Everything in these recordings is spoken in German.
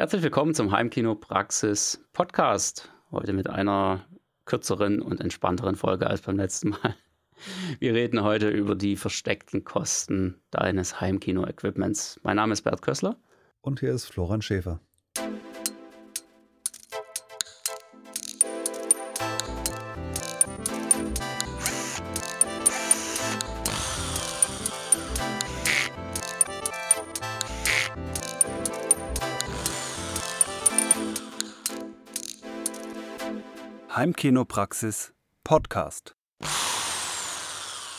Herzlich willkommen zum Heimkino Praxis Podcast. Heute mit einer kürzeren und entspannteren Folge als beim letzten Mal. Wir reden heute über die versteckten Kosten deines Heimkino-Equipments. Mein Name ist Bert Kössler. Und hier ist Florian Schäfer. Heimkinopraxis Podcast.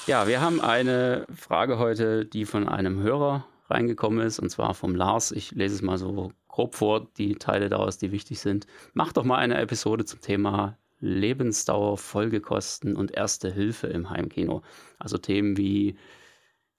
Ja, wir haben eine Frage heute, die von einem Hörer reingekommen ist, und zwar vom Lars. Ich lese es mal so grob vor, die Teile daraus, die wichtig sind. Mach doch mal eine Episode zum Thema Lebensdauer, Folgekosten und Erste Hilfe im Heimkino. Also Themen wie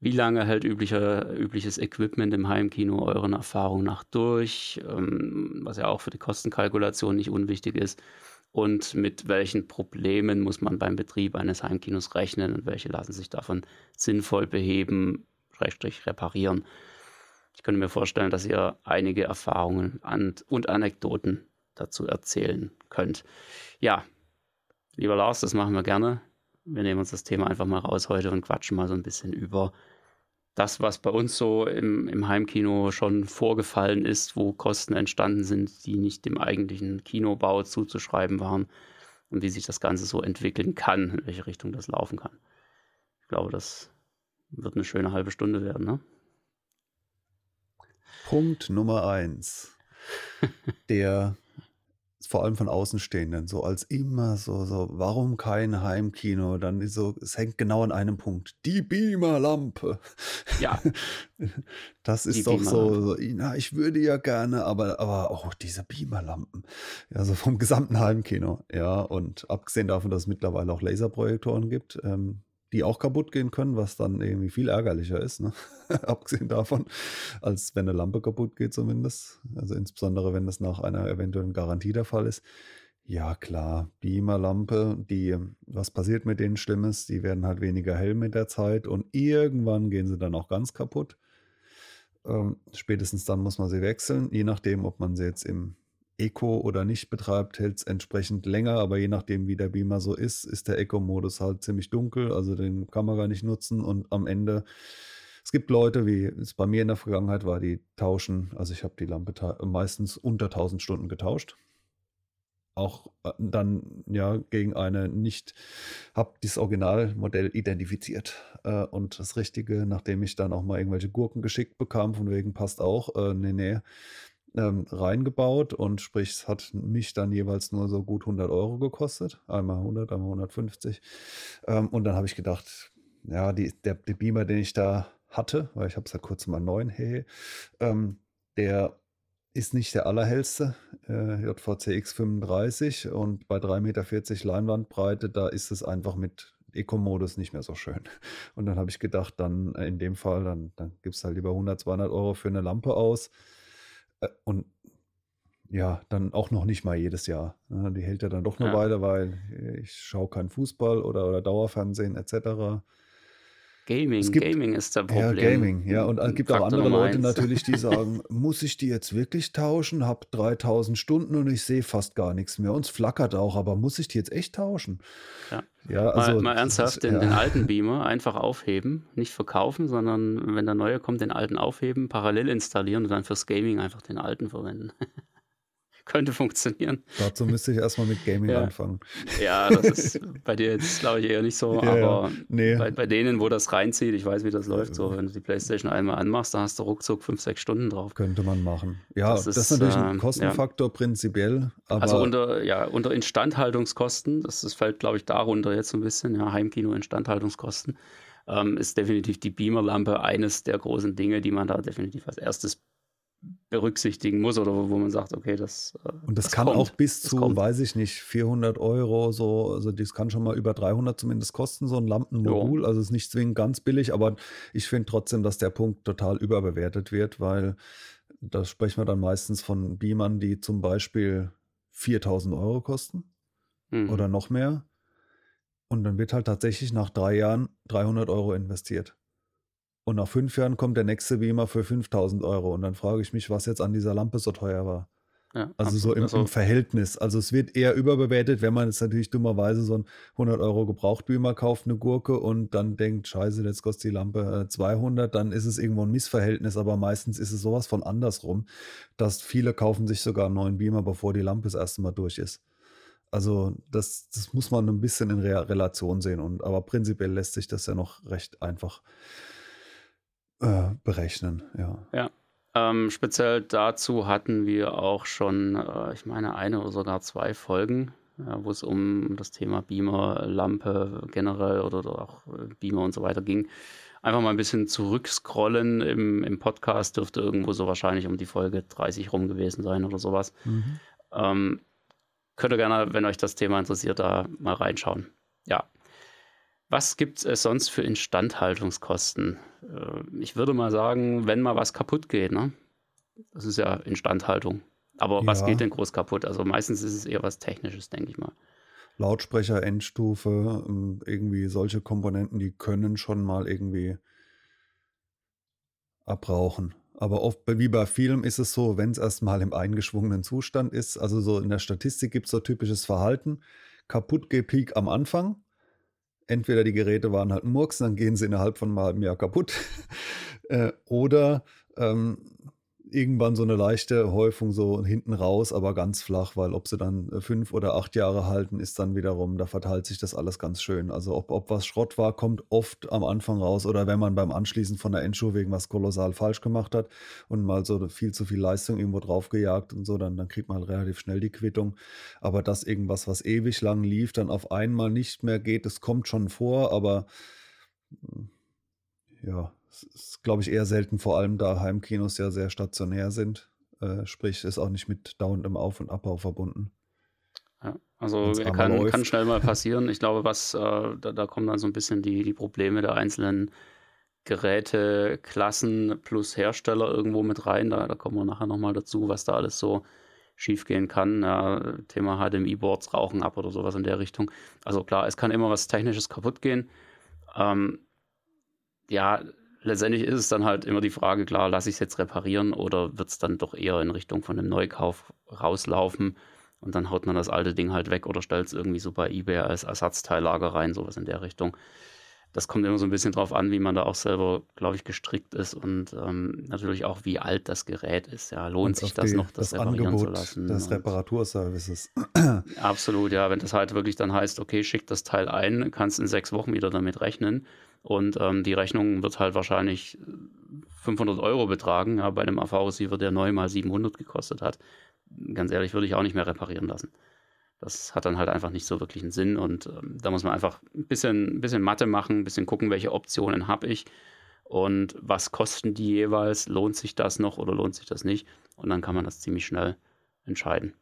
wie lange hält üblicher, übliches Equipment im Heimkino euren Erfahrungen nach durch, ähm, was ja auch für die Kostenkalkulation nicht unwichtig ist und mit welchen Problemen muss man beim Betrieb eines Heimkinos rechnen und welche lassen sich davon sinnvoll beheben, schrägstrich reparieren. Ich könnte mir vorstellen, dass ihr einige Erfahrungen und Anekdoten dazu erzählen könnt. Ja, lieber Lars, das machen wir gerne. Wir nehmen uns das Thema einfach mal raus heute und quatschen mal so ein bisschen über das, was bei uns so im, im Heimkino schon vorgefallen ist, wo Kosten entstanden sind, die nicht dem eigentlichen Kinobau zuzuschreiben waren und wie sich das Ganze so entwickeln kann, in welche Richtung das laufen kann. Ich glaube, das wird eine schöne halbe Stunde werden. Ne? Punkt Nummer eins. Der vor allem von Außenstehenden, so als immer so, so, warum kein Heimkino? Dann ist so, es hängt genau an einem Punkt. Die Beamerlampe. Ja. Das ist Die doch so, so, na, ich würde ja gerne, aber, aber auch oh, diese Beamerlampen. Ja, so vom gesamten Heimkino. Ja, und abgesehen davon, dass es mittlerweile auch Laserprojektoren gibt, ähm, die auch kaputt gehen können, was dann irgendwie viel ärgerlicher ist, ne? abgesehen davon, als wenn eine Lampe kaputt geht zumindest. Also insbesondere, wenn das nach einer eventuellen Garantie der Fall ist. Ja, klar, Beamerlampe, die, was passiert mit denen Schlimmes? Die werden halt weniger hell mit der Zeit und irgendwann gehen sie dann auch ganz kaputt. Ähm, spätestens dann muss man sie wechseln, je nachdem, ob man sie jetzt im Eco oder nicht betreibt, hält es entsprechend länger, aber je nachdem, wie der Beamer so ist, ist der Eco-Modus halt ziemlich dunkel, also den kann man gar nicht nutzen. Und am Ende, es gibt Leute, wie es bei mir in der Vergangenheit war, die tauschen, also ich habe die Lampe meistens unter 1000 Stunden getauscht. Auch äh, dann ja gegen eine nicht, habe dieses Originalmodell identifiziert. Äh, und das Richtige, nachdem ich dann auch mal irgendwelche Gurken geschickt bekam, von wegen passt auch, äh, nee, nee, ähm, reingebaut und sprich, es hat mich dann jeweils nur so gut 100 Euro gekostet. Einmal 100, einmal 150. Ähm, und dann habe ich gedacht, ja, die, der, der Beamer, den ich da hatte, weil ich habe es ja kurz mal neun, hey, ähm, der ist nicht der allerhellste, äh, JVC X35 und bei 3,40 Meter Leinwandbreite, da ist es einfach mit Eco-Modus nicht mehr so schön. Und dann habe ich gedacht, dann in dem Fall, dann, dann du halt lieber 100, 200 Euro für eine Lampe aus äh, und ja, dann auch noch nicht mal jedes Jahr. Die hält ja dann doch eine ja. Weile, weil ich schaue keinen Fußball oder, oder Dauerfernsehen etc. Gaming, gibt, Gaming ist der Problem. Ja, Gaming, ja. Und es gibt Faktor auch andere Leute natürlich, die sagen, muss ich die jetzt wirklich tauschen? Hab 3000 Stunden und ich sehe fast gar nichts mehr. Und es flackert auch, aber muss ich die jetzt echt tauschen? Ja, ja also. Mal, mal ernsthaft, ist, den, ja. den, alten Beamer einfach aufheben, nicht verkaufen, sondern wenn der neue kommt, den alten aufheben, parallel installieren und dann fürs Gaming einfach den alten verwenden. könnte funktionieren. Dazu müsste ich erstmal mit Gaming ja. anfangen. Ja, das ist bei dir jetzt, glaube ich, eher nicht so, ja, aber. Nee. Bei, bei, denen, wo das reinzieht, ich weiß, wie das läuft, so, wenn du die Playstation einmal anmachst, da hast du ruckzuck fünf, sechs Stunden drauf. Könnte man machen. Ja, das, das ist, natürlich ein ähm, Kostenfaktor prinzipiell. also unter, ja, unter Instandhaltungskosten, das, das fällt, glaube ich, darunter jetzt so ein bisschen, ja, Heimkino-Instandhaltungskosten. Ähm, ist definitiv die Beamerlampe eines der großen Dinge, die man da definitiv als erstes berücksichtigen muss oder wo man sagt, okay, das. Äh, und das, das kann kommt, auch bis zu, weiß ich nicht, 400 Euro, so, also das kann schon mal über 300 zumindest kosten, so ein Lampenmodul. Jo. Also ist nicht zwingend ganz billig, aber ich finde trotzdem, dass der Punkt total überbewertet wird, weil da sprechen wir dann meistens von Beamern, die zum Beispiel 4000 Euro kosten mhm. oder noch mehr. Und dann wird halt tatsächlich nach drei Jahren 300 Euro investiert. Und nach fünf Jahren kommt der nächste Beamer für 5000 Euro. Und dann frage ich mich, was jetzt an dieser Lampe so teuer war. Ja, also so im, also im, Verhältnis. Also es wird eher überbewertet, wenn man jetzt natürlich dummerweise so ein 100 Euro Gebrauchtbümer kauft, eine Gurke und dann denkt, scheiße, jetzt kostet die Lampe 200, äh, dann ist es irgendwo ein Missverhältnis, aber meistens ist es sowas von andersrum, dass viele kaufen sich sogar einen neuen Beamer, bevor die Lampe das erste Mal durch ist. Also das, das muss man ein bisschen in Re Relation sehen, und, aber prinzipiell lässt sich das ja noch recht einfach äh, berechnen, ja. Ja, ähm, speziell dazu hatten wir auch schon, äh, ich meine, eine oder sogar zwei Folgen, ja, wo es um das Thema Beamer, Lampe generell oder, oder auch äh, Beamer und so weiter ging. Einfach mal ein bisschen zurückscrollen im, im Podcast, dürfte irgendwo so wahrscheinlich um die Folge 30 rum gewesen sein oder sowas. Mhm. Ähm, könnt ihr gerne, wenn euch das Thema interessiert, da mal reinschauen. Ja. Was gibt es sonst für Instandhaltungskosten? Äh, ich würde mal sagen, wenn mal was kaputt geht, ne? Das ist ja Instandhaltung. Aber ja. was geht denn groß kaputt? Also meistens ist es eher was Technisches, denke ich mal. Lautsprecher, Endstufe, ähm, irgendwie solche Komponenten, die können schon mal irgendwie abrauchen. Aber oft, wie bei vielen, ist es so, wenn es erstmal im eingeschwungenen Zustand ist, also so in der Statistik gibt es so typisches Verhalten, kaputt geht Peak am Anfang, entweder die Geräte waren halt Murks, dann gehen sie innerhalb von einem halben Jahr kaputt. äh, oder ähm, irgendwann so eine leichte Häufung so hinten raus, aber ganz flach, weil ob sie dann äh, fünf oder acht Jahre halten, ist dann wiederum, da verteilt sich das alles ganz schön. Also ob, ob was Schrott war, kommt oft am Anfang raus oder wenn man beim Anschließen von der Endschuh wegen was kolossal falsch gemacht hat und mal so viel zu viel Leistung irgendwo draufgejagt und so, dann, dann kriegt man halt relativ schnell die Quittung. Aber dass irgendwas, was ewig lang lief, dann auf einmal nicht mehr geht, das kommt schon vor, aber hm, ja, das ist, glaube ich, eher selten, vor allem da Heimkinos ja sehr stationär sind. Äh, sprich, ist auch nicht mit dauerndem Auf- und Abbau verbunden. Ja, also kann, kann, schnell mal passieren. Ich glaube, was, äh, da, da, kommen dann so ein bisschen die, die Probleme der einzelnen Geräteklassen plus Hersteller irgendwo mit rein. Da, da kommen wir nachher nochmal dazu, was da alles so schiefgehen kann. Ja, Thema HDMI-Boards rauchen ab oder sowas in der Richtung. Also klar, es kann immer was Technisches kaputt gehen. Ähm, ja, letztendlich ist es dann halt immer die Frage, klar, lasse ich es jetzt reparieren oder wird es dann doch eher in Richtung von einem Neukauf rauslaufen und dann haut man das alte Ding halt weg oder stellt es irgendwie so bei eBay als Ersatzteillager rein, sowas in der Richtung. Das kommt immer so ein bisschen drauf an, wie man da auch selber, glaube ich, gestrickt ist und ähm, natürlich auch, wie alt das Gerät ist. Ja, lohnt sich das die, noch, das, das reparieren Angebot zu lassen? Des Reparaturservices. Absolut, ja. Wenn das halt wirklich dann heißt, okay, schick das Teil ein, kannst in sechs Wochen wieder damit rechnen und ähm, die Rechnung wird halt wahrscheinlich 500 Euro betragen, ja, bei einem AV-Receiver, der neu mal 700 gekostet hat. Ganz ehrlich, würde ich auch nicht mehr reparieren lassen. Das hat dann halt einfach nicht so wirklich einen Sinn und ähm, da muss man einfach ein bisschen, bisschen Mathe machen, ein bisschen gucken, welche Optionen habe ich und was kosten die jeweils, lohnt sich das noch oder lohnt sich das nicht und dann kann man das ziemlich schnell entscheiden.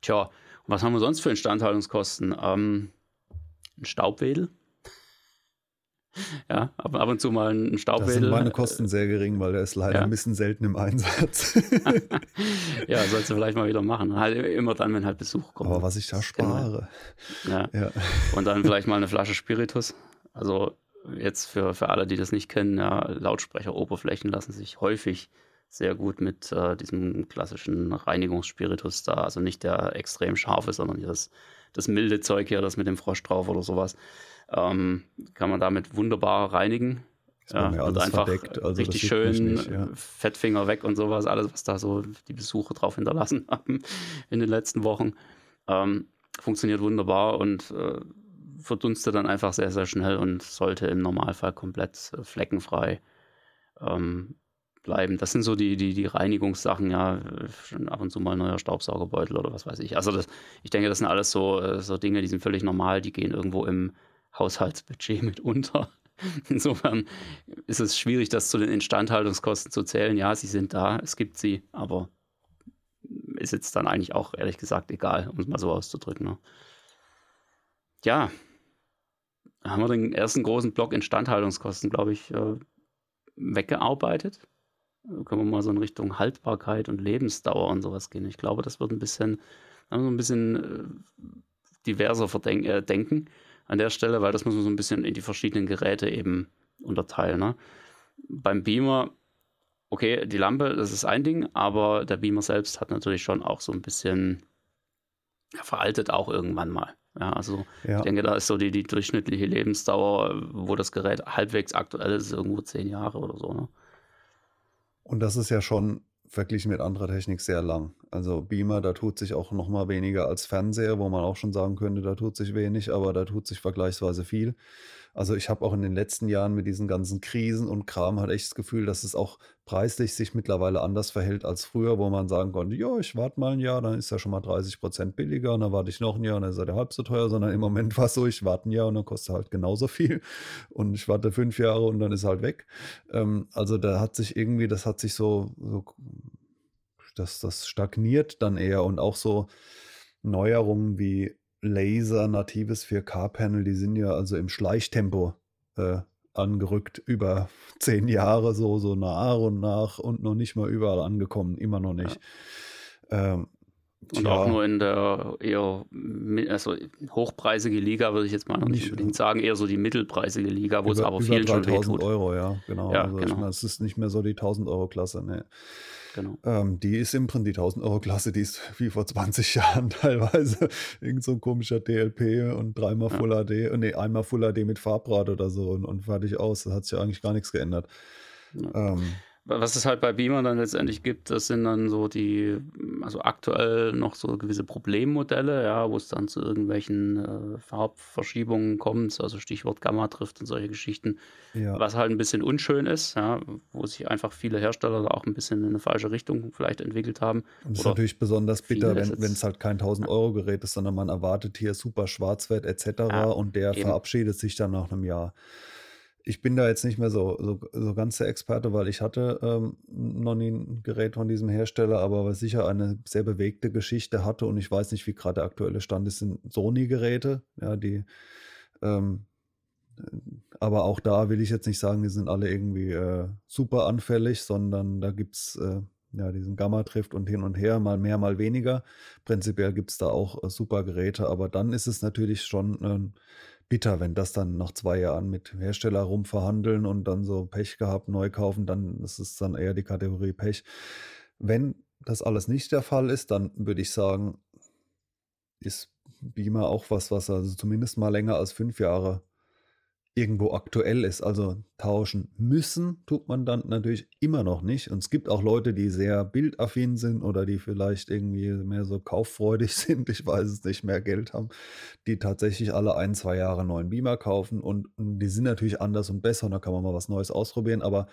Tja, was haben wir sonst für Instandhaltungskosten? Ähm, ein Staubwedel, ja, ab, ab und zu mal ein Staubwedel. Da sind meine Kosten sehr gering, weil der ist leider ja. ein bisschen selten im Einsatz. ja, sollst du vielleicht mal wieder machen. Halt immer dann, wenn halt Besuch kommt. Aber was ich da spare. Ja. ja. Und dann vielleicht mal eine Flasche Spiritus. Also jetzt für, für alle, die das nicht kennen, ja, Lautsprecheroberflächen lassen sich häufig sehr gut mit äh, diesem klassischen Reinigungsspiritus da. Also nicht der extrem scharfe, sondern das, das milde Zeug hier, das mit dem Frosch drauf oder sowas. Ähm, kann man damit wunderbar reinigen. Ja, und einfach also richtig schön nicht, ja. Fettfinger weg und sowas, alles, was da so die Besucher drauf hinterlassen haben in den letzten Wochen. Ähm, funktioniert wunderbar und äh, verdunstet dann einfach sehr, sehr schnell und sollte im Normalfall komplett äh, fleckenfrei ähm, bleiben. Das sind so die, die, die Reinigungssachen, ja, schon ab und zu mal ein neuer Staubsaugerbeutel oder was weiß ich. Also das, ich denke, das sind alles so, äh, so Dinge, die sind völlig normal, die gehen irgendwo im Haushaltsbudget mit unter. Insofern ist es schwierig, das zu den Instandhaltungskosten zu zählen. Ja, sie sind da, es gibt sie, aber ist jetzt dann eigentlich auch ehrlich gesagt egal, um es mal so auszudrücken. Ne? Ja, haben wir den ersten großen Block Instandhaltungskosten, glaube ich, äh, weggearbeitet. Da können wir mal so in Richtung Haltbarkeit und Lebensdauer und sowas gehen. Ich glaube, das wird ein bisschen, ein bisschen äh, diverser. Äh, denken an der Stelle, weil das muss man so ein bisschen in die verschiedenen Geräte eben unterteilen. Ne? Beim Beamer okay, die Lampe, das ist ein Ding, aber der Beamer selbst hat natürlich schon auch so ein bisschen veraltet auch irgendwann mal. Ja, also ja. ich denke, da ist so die, die durchschnittliche Lebensdauer, wo das Gerät halbwegs aktuell ist, irgendwo zehn Jahre oder so. Ne? Und das ist ja schon verglichen mit anderer Technik sehr lang. Also Beamer, da tut sich auch noch mal weniger als Fernseher, wo man auch schon sagen könnte, da tut sich wenig, aber da tut sich vergleichsweise viel. Also ich habe auch in den letzten Jahren mit diesen ganzen Krisen und Kram halt echt das Gefühl, dass es auch preislich sich mittlerweile anders verhält als früher, wo man sagen konnte, ja, ich warte mal ein Jahr, dann ist er schon mal 30 Prozent billiger und dann warte ich noch ein Jahr und dann ist er halb so teuer, sondern im Moment war es so, ich warte ein Jahr und dann kostet er halt genauso viel und ich warte fünf Jahre und dann ist er halt weg. Ähm, also da hat sich irgendwie, das hat sich so, so das, das stagniert dann eher und auch so Neuerungen wie Laser, natives 4K-Panel, die sind ja also im Schleichtempo äh, angerückt über zehn Jahre, so, so nach und nach und noch nicht mal überall angekommen, immer noch nicht. Ja. Ähm, und auch nur in der eher also hochpreisige Liga, würde ich jetzt mal nicht, nicht unbedingt sagen, eher so die mittelpreisige Liga, wo über, es aber vielen schon wehtut. Euro, ja, genau. Ja, also genau. Ich meine, es ist nicht mehr so die 1000 Euro Klasse, ne. Genau. Ähm, die ist im Prinzip die 1000 Euro Klasse, die ist wie vor 20 Jahren teilweise. Irgend so ein komischer DLP und dreimal ja. Full HD, nee, einmal Full HD mit Farbrad oder so und, und fertig aus. Da hat sich ja eigentlich gar nichts geändert. Ja. Ähm, was es halt bei Beamer dann letztendlich gibt, das sind dann so die, also aktuell noch so gewisse Problemmodelle, ja, wo es dann zu irgendwelchen äh, Farbverschiebungen kommt, also Stichwort Gamma trifft und solche Geschichten, ja. was halt ein bisschen unschön ist, ja, wo sich einfach viele Hersteller da auch ein bisschen in eine falsche Richtung vielleicht entwickelt haben. Und das ist natürlich besonders bitter, wenn es halt kein 1000 Euro Gerät ist, sondern man erwartet hier super Schwarzwert etc. Ja, und der eben. verabschiedet sich dann nach einem Jahr ich bin da jetzt nicht mehr so, so, so ganz der Experte, weil ich hatte ähm, noch nie ein Gerät von diesem Hersteller, aber was sicher eine sehr bewegte Geschichte hatte und ich weiß nicht, wie gerade der aktuelle Stand ist, sind Sony-Geräte, ja, die ähm, aber auch da will ich jetzt nicht sagen, die sind alle irgendwie äh, super anfällig, sondern da gibt es äh, ja diesen Gamma-Trift und hin und her, mal mehr, mal weniger. Prinzipiell gibt es da auch äh, super Geräte, aber dann ist es natürlich schon äh, bitter, wenn das dann nach zwei Jahren mit Hersteller rumverhandeln und dann so Pech gehabt, neu kaufen, dann ist es dann eher die Kategorie Pech. Wenn das alles nicht der Fall ist, dann würde ich sagen, ist Beamer auch was, was also zumindest mal länger als fünf Jahre irgendwo aktuell ist. Also tauschen müssen tut man dann natürlich immer noch nicht. Und es gibt auch Leute, die sehr bildaffin sind oder die vielleicht irgendwie mehr so kauffreudig sind, ich weiß es nicht, mehr Geld haben, die tatsächlich alle ein, zwei Jahre neuen Beamer kaufen. Und, und die sind natürlich anders und besser und da kann man mal was Neues ausprobieren. Aber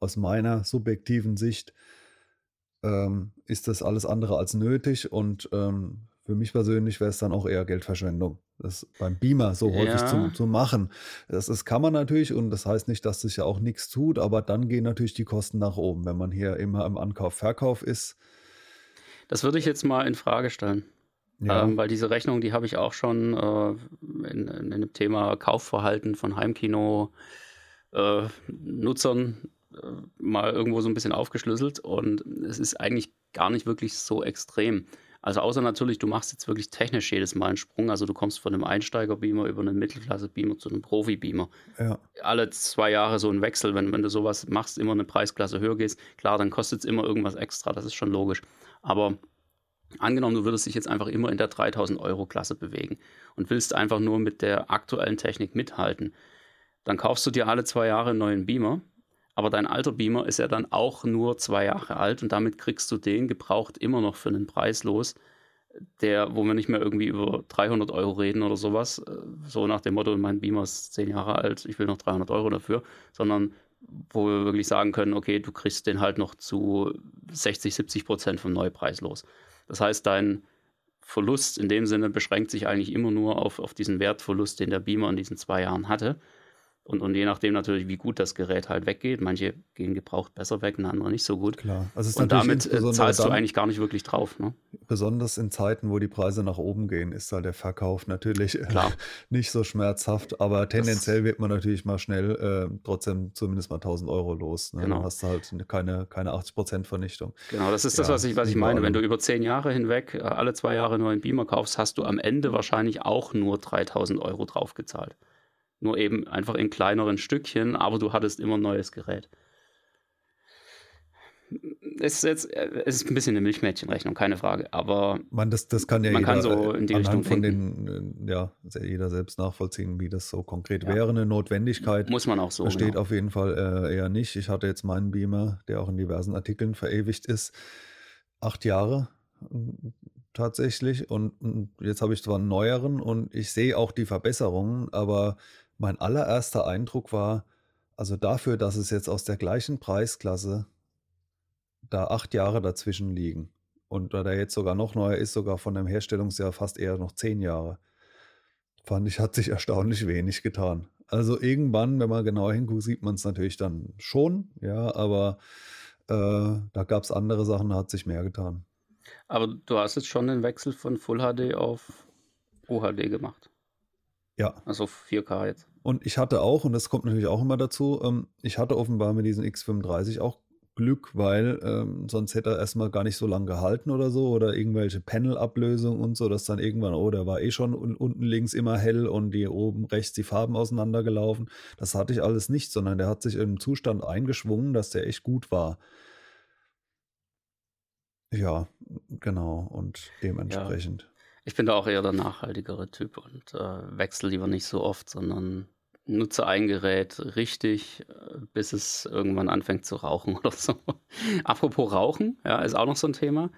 aus meiner subjektiven Sicht ähm, ist das alles andere als nötig und ähm, für mich persönlich wäre es dann auch eher Geldverschwendung, das beim Beamer so häufig ja. zu, zu, machen. Das, das kann man natürlich und das heißt nicht, dass sich ja auch nichts tut, aber dann gehen natürlich die Kosten nach oben, wenn man hier immer im Ankauf-Verkauf ist. Das würde ich jetzt mal in Frage stellen. Ja. Ähm, weil diese Rechnung, die habe ich auch schon äh, in, in, dem Thema Kaufverhalten von Heimkino-Nutzern äh, äh, mal irgendwo so ein bisschen aufgeschlüsselt und es ist eigentlich gar nicht wirklich so extrem. Also außer natürlich, du machst jetzt wirklich technisch jedes Mal einen Sprung. Also du kommst von einem Einsteiger-Beamer über einen Mittelklasse-Beamer zu einem Profi-Beamer. Ja. Alle zwei Jahre so ein Wechsel, wenn, wenn du sowas machst, immer eine Preisklasse höher gehst, klar, dann kostet es immer irgendwas extra, das ist schon logisch. Aber angenommen, du würdest dich jetzt einfach immer in der 3000 Euro Klasse bewegen und willst einfach nur mit der aktuellen Technik mithalten, dann kaufst du dir alle zwei Jahre einen neuen Beamer aber dein alter Beamer ist ja dann auch nur zwei Jahre alt und damit kriegst du den gebraucht immer noch für einen Preis los, der, wo wir nicht mehr irgendwie über 300 Euro reden oder sowas, äh, so nach dem Motto, mein Beamer ist zehn Jahre alt, ich will noch 300 Euro dafür, sondern wo wir wirklich sagen können, okay, du kriegst den halt noch zu 60, 70 Prozent vom Neupreis los. Das heißt, dein Verlust in dem Sinne beschränkt sich eigentlich immer nur auf, auf diesen Wertverlust, den der Beamer in diesen zwei Jahren hatte. Und, und je nachdem natürlich, wie gut das Gerät halt weggeht. Manche gehen gebraucht besser weg, andere nicht so gut. Klar. Also und damit äh, zahlst du eigentlich gar nicht wirklich drauf. Ne? Besonders in Zeiten, wo die Preise nach oben gehen, ist da der Verkauf natürlich äh, Klar. nicht so schmerzhaft. Aber tendenziell das wird man natürlich mal schnell äh, trotzdem zumindest mal 1000 Euro los. Ne? Genau. Dann hast du halt keine, keine 80% Vernichtung. Genau, das ist ja, das, was ich, was ich meine. Wenn du über zehn Jahre hinweg äh, alle zwei Jahre nur einen Beamer kaufst, hast du am Ende wahrscheinlich auch nur 3000 Euro draufgezahlt. Nur eben einfach in kleineren Stückchen, aber du hattest immer ein neues Gerät. es ist jetzt es ist ein bisschen eine Milchmädchenrechnung, keine Frage. Aber man, das, das kann ja man jeder, kann so in die Richtung von den, äh, ja, jeder selbst nachvollziehen, wie das so konkret ja. wäre. Eine Notwendigkeit muss man auch so. Besteht genau. auf jeden Fall äh, eher nicht. Ich hatte jetzt meinen Beamer, der auch in diversen Artikeln verewigt ist, acht Jahre tatsächlich. Und, und jetzt habe ich zwar einen neueren und ich sehe auch die Verbesserungen, aber mein allererster Eindruck war, also dafür, dass es jetzt aus der gleichen Preisklasse da acht Jahre dazwischen liegen und da der jetzt sogar noch neuer ist, sogar von dem Herstellungsjahr fast eher noch zehn Jahre, fand ich, hat sich erstaunlich wenig getan. Also irgendwann, wenn man genauer hinguckt, sieht man es natürlich dann schon, ja, aber äh, da gab es andere Sachen, da hat sich mehr getan. Aber du hast jetzt schon den Wechsel von Full HD auf UHD gemacht. Ja. Also 4K jetzt. Und ich hatte auch, und das kommt natürlich auch immer dazu, ähm, ich hatte offenbar mit diesem X35 auch Glück, weil ähm, sonst hätte er erstmal gar nicht so lange gehalten oder so oder irgendwelche Panel-Ablösungen und so, dass dann irgendwann, oh, der war eh schon unten links immer hell und die oben rechts die Farben auseinandergelaufen. Das hatte ich alles nicht, sondern der hat sich im Zustand eingeschwungen, dass der echt gut war. Ja, genau. Und dementsprechend. Ja. Ich bin da auch eher der nachhaltigere Typ und äh, wechsle lieber nicht so oft, sondern nutze ein Gerät richtig, äh, bis es irgendwann anfängt zu rauchen oder so. Apropos Rauchen, ja, ist auch noch so ein Thema.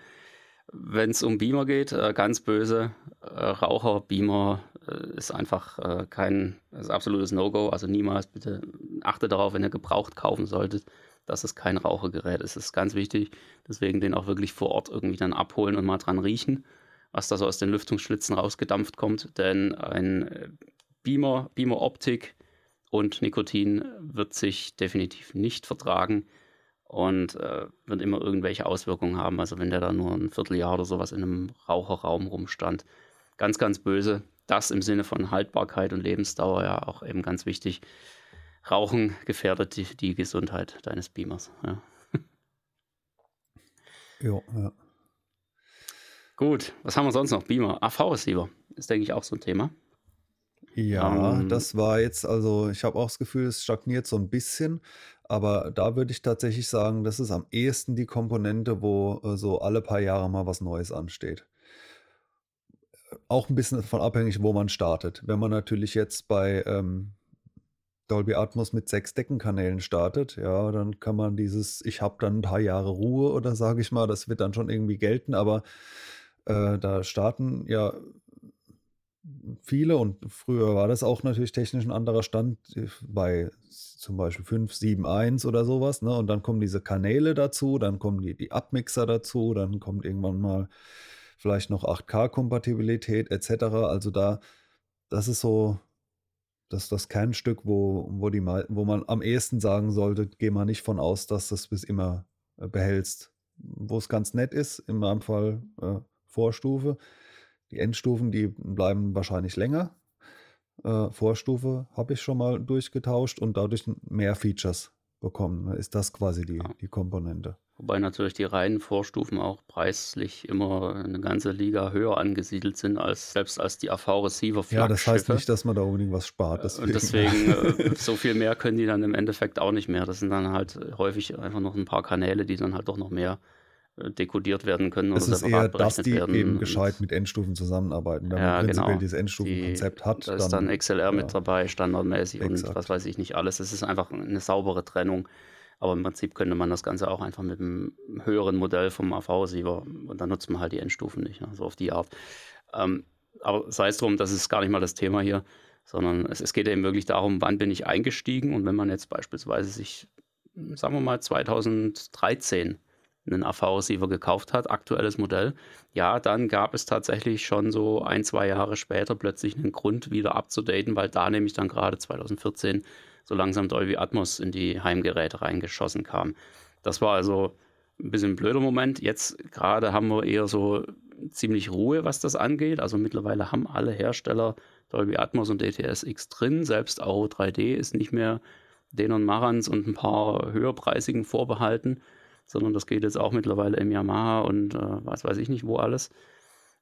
Wenn es um Beamer geht, äh, ganz böse, äh, Raucher, Beamer äh, ist einfach äh, kein, ist absolutes No-Go. Also niemals bitte achtet darauf, wenn ihr gebraucht kaufen solltet, dass es kein Rauchergerät ist. Das ist ganz wichtig. Deswegen den auch wirklich vor Ort irgendwie dann abholen und mal dran riechen, was da so aus den Lüftungsschlitzen rausgedampft kommt. Denn ein äh, Beamer, Beamer Optik und Nikotin wird sich definitiv nicht vertragen und äh, wird immer irgendwelche Auswirkungen haben. Also wenn der da nur ein Vierteljahr oder sowas in einem Raucherraum rumstand. Ganz, ganz böse. Das im Sinne von Haltbarkeit und Lebensdauer ja auch eben ganz wichtig. Rauchen gefährdet die, die Gesundheit deines Beamers. Ja. jo, ja. Gut, was haben wir sonst noch? Beamer. AV-Receiver ist, denke ich, auch so ein Thema. Ja, ähm, das war jetzt, also ich habe auch das Gefühl, es stagniert so ein bisschen, aber da würde ich tatsächlich sagen, das ist am ehesten die Komponente, wo äh, so alle paar Jahre mal was Neues ansteht. Auch ein bisschen davon abhängig, wo man startet. Wenn man natürlich jetzt bei ähm, Dolby Atmos mit sechs Deckenkanälen startet, ja, dann kann man dieses, ich habe dann ein paar Jahre Ruhe oder sage ich mal, das wird dann schon irgendwie gelten, aber äh, da starten ja viele und früher war das auch natürlich technisch ein anderer Stand äh, bei zum Beispiel 5, 7, 1 oder sowas, ne? Und dann kommen diese Kanäle dazu, dann kommen die, die Abmixer dazu, dann kommt irgendwann mal vielleicht noch 8K-Kompatibilität etc. Also da, das ist so das, das Kernstück, wo, wo, die, wo man am ehesten sagen sollte, geh mal nicht von aus, dass das bis immer äh, behältst. Wo es ganz nett ist, in meinem Fall äh, Vorstufe. Die Endstufen, die bleiben wahrscheinlich länger. Äh, Vorstufe habe ich schon mal durchgetauscht und dadurch mehr Features bekommen. Ist das quasi die, die Komponente. Wobei natürlich die reinen Vorstufen auch preislich immer eine ganze Liga höher angesiedelt sind, als selbst als die AV-Receiver. Ja, das heißt nicht, dass man da unbedingt was spart. Deswegen. Und deswegen, äh, so viel mehr können die dann im Endeffekt auch nicht mehr. Das sind dann halt häufig einfach noch ein paar Kanäle, die dann halt doch noch mehr dekodiert werden können es oder ist eher, dass die werden. eben gescheit mit Endstufen zusammenarbeiten. Wenn ja, man prinzipiell genau. dieses Endstufenkonzept hat. Da ist dann, dann XLR ja, mit dabei, standardmäßig exakt. und was weiß ich nicht alles. Es ist einfach eine saubere Trennung. Aber im Prinzip könnte man das Ganze auch einfach mit einem höheren Modell vom AV-Receiver und dann nutzt man halt die Endstufen nicht, ne? so auf die Art. Ähm, aber sei es drum, das ist gar nicht mal das Thema hier, sondern es, es geht eben wirklich darum, wann bin ich eingestiegen und wenn man jetzt beispielsweise sich, sagen wir mal, 2013 einen AV-Receiver gekauft hat, aktuelles Modell, ja, dann gab es tatsächlich schon so ein, zwei Jahre später plötzlich einen Grund, wieder abzudaten, weil da nämlich dann gerade 2014 so langsam Dolby Atmos in die Heimgeräte reingeschossen kam. Das war also ein bisschen ein blöder Moment. Jetzt gerade haben wir eher so ziemlich Ruhe, was das angeht. Also mittlerweile haben alle Hersteller Dolby Atmos und DTS X drin. Selbst Auro 3D ist nicht mehr Denon Marantz und ein paar höherpreisigen vorbehalten sondern das geht jetzt auch mittlerweile im Yamaha und äh, was weiß ich nicht wo alles.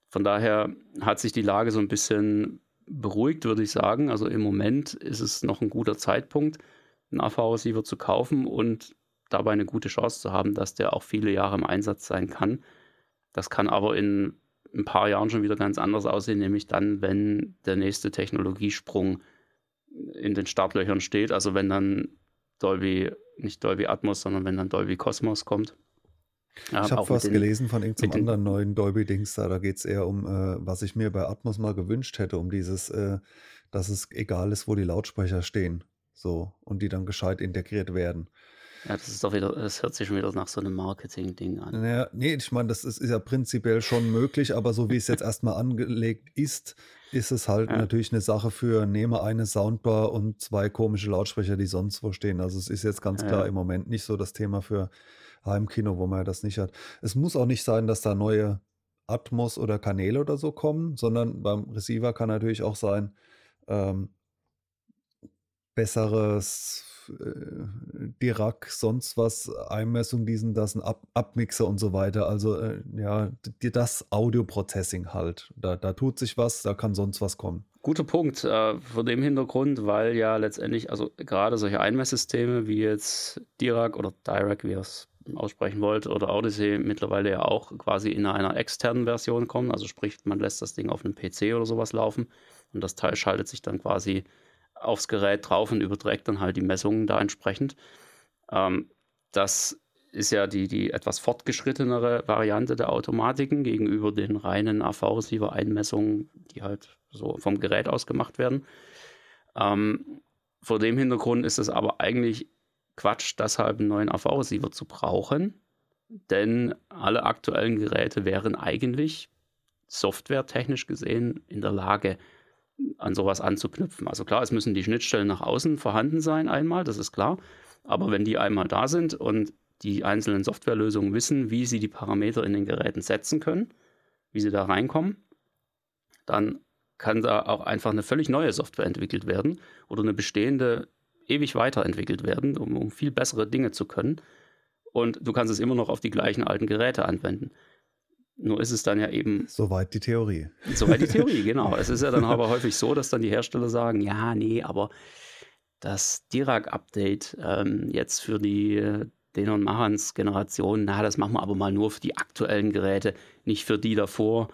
Von daher hat sich die Lage so ein bisschen beruhigt, würde ich sagen. Also im Moment ist es noch ein guter Zeitpunkt, einen AV-Receiver zu kaufen und dabei eine gute Chance zu haben, dass der auch viele Jahre im Einsatz sein kann. Das kann aber in ein paar Jahren schon wieder ganz anders aussehen, nämlich dann, wenn der nächste Technologiesprung in den Startlöchern steht, also wenn dann Dolby, nicht Dolby Atmos, sondern wenn dann Dolby Cosmos kommt. Ja, ich habe was den, gelesen von irgendeinem anderen neuen Dolby-Dings da. Da geht es eher um, äh, was ich mir bei Atmos mal gewünscht hätte, um dieses, äh, dass es egal ist, wo die Lautsprecher stehen. So, und die dann gescheit integriert werden. Ja, das ist doch wieder, das hört sich schon wieder nach so einem Marketing-Ding an. Naja, nee, ich meine, das ist, ist, ja prinzipiell schon möglich, aber so wie es jetzt erstmal angelegt ist, ist es halt ja. natürlich eine Sache für nehme eine Soundbar und zwei komische Lautsprecher, die sonst wo stehen. Also es ist jetzt ganz klar ja. im Moment nicht so das Thema für Heimkino, wo man das nicht hat. Es muss auch nicht sein, dass da neue Atmos oder Kanäle oder so kommen, sondern beim Receiver kann natürlich auch sein, ähm, besseres äh, Dirac, sonst was, Einmessung, diesen, das, ein Ab Abmixer und so weiter. Also äh, ja, das Audio-Processing halt. Da, da tut sich was, da kann sonst was kommen. Guter Punkt. Äh, vor dem Hintergrund, weil ja letztendlich, also gerade solche Einmesssysteme wie jetzt Dirac oder Dirac, wie ihr es aussprechen wollt, oder Odyssey mittlerweile ja auch quasi in einer externen Version kommen. Also sprich, man lässt das Ding auf einem PC oder sowas laufen und das Teil schaltet sich dann quasi aufs Gerät drauf und überträgt dann halt die Messungen da entsprechend. Ähm, das ist ja die, die etwas fortgeschrittenere Variante der Automatiken gegenüber den reinen AV-Receiver-Einmessungen, die halt so vom Gerät aus gemacht werden. Ähm, vor dem Hintergrund ist es aber eigentlich Quatsch, deshalb einen neuen AV-Receiver zu brauchen, denn alle aktuellen Geräte wären eigentlich softwaretechnisch gesehen in der Lage, an sowas anzuknüpfen. Also klar, es müssen die Schnittstellen nach außen vorhanden sein einmal, das ist klar. Aber wenn die einmal da sind und die einzelnen Softwarelösungen wissen, wie sie die Parameter in den Geräten setzen können, wie sie da reinkommen, dann kann da auch einfach eine völlig neue Software entwickelt werden oder eine bestehende ewig weiterentwickelt werden, um, um viel bessere Dinge zu können. Und du kannst es immer noch auf die gleichen alten Geräte anwenden. Nur ist es dann ja eben. Soweit die Theorie. Soweit die Theorie, genau. Es ist ja dann aber häufig so, dass dann die Hersteller sagen: Ja, nee, aber das Dirac-Update ähm, jetzt für die den und Machans Generation, na, das machen wir aber mal nur für die aktuellen Geräte, nicht für die davor,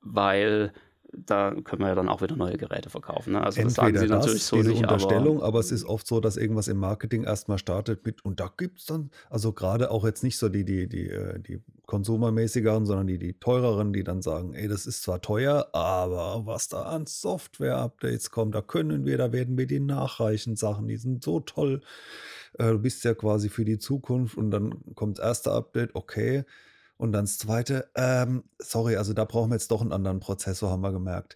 weil da können wir ja dann auch wieder neue Geräte verkaufen. Ne? Also Entweder das sagen sie das, natürlich so diese nicht, Unterstellung, aber, aber, es ist oft so, dass irgendwas im Marketing erstmal startet mit und da gibt es dann, also gerade auch jetzt nicht so die, die, die, äh, die konsumermäßigeren, sondern die, die teureren, die dann sagen, ey, das ist zwar teuer, aber was da an Software-Updates kommt, da können wir, da werden wir die nachreichen Sachen, die sind so toll. Äh, du bist ja quasi für die Zukunft und dann kommt das erste Update, okay, und dann das zweite, ähm, sorry, also da brauchen wir jetzt doch einen anderen Prozessor, haben wir gemerkt.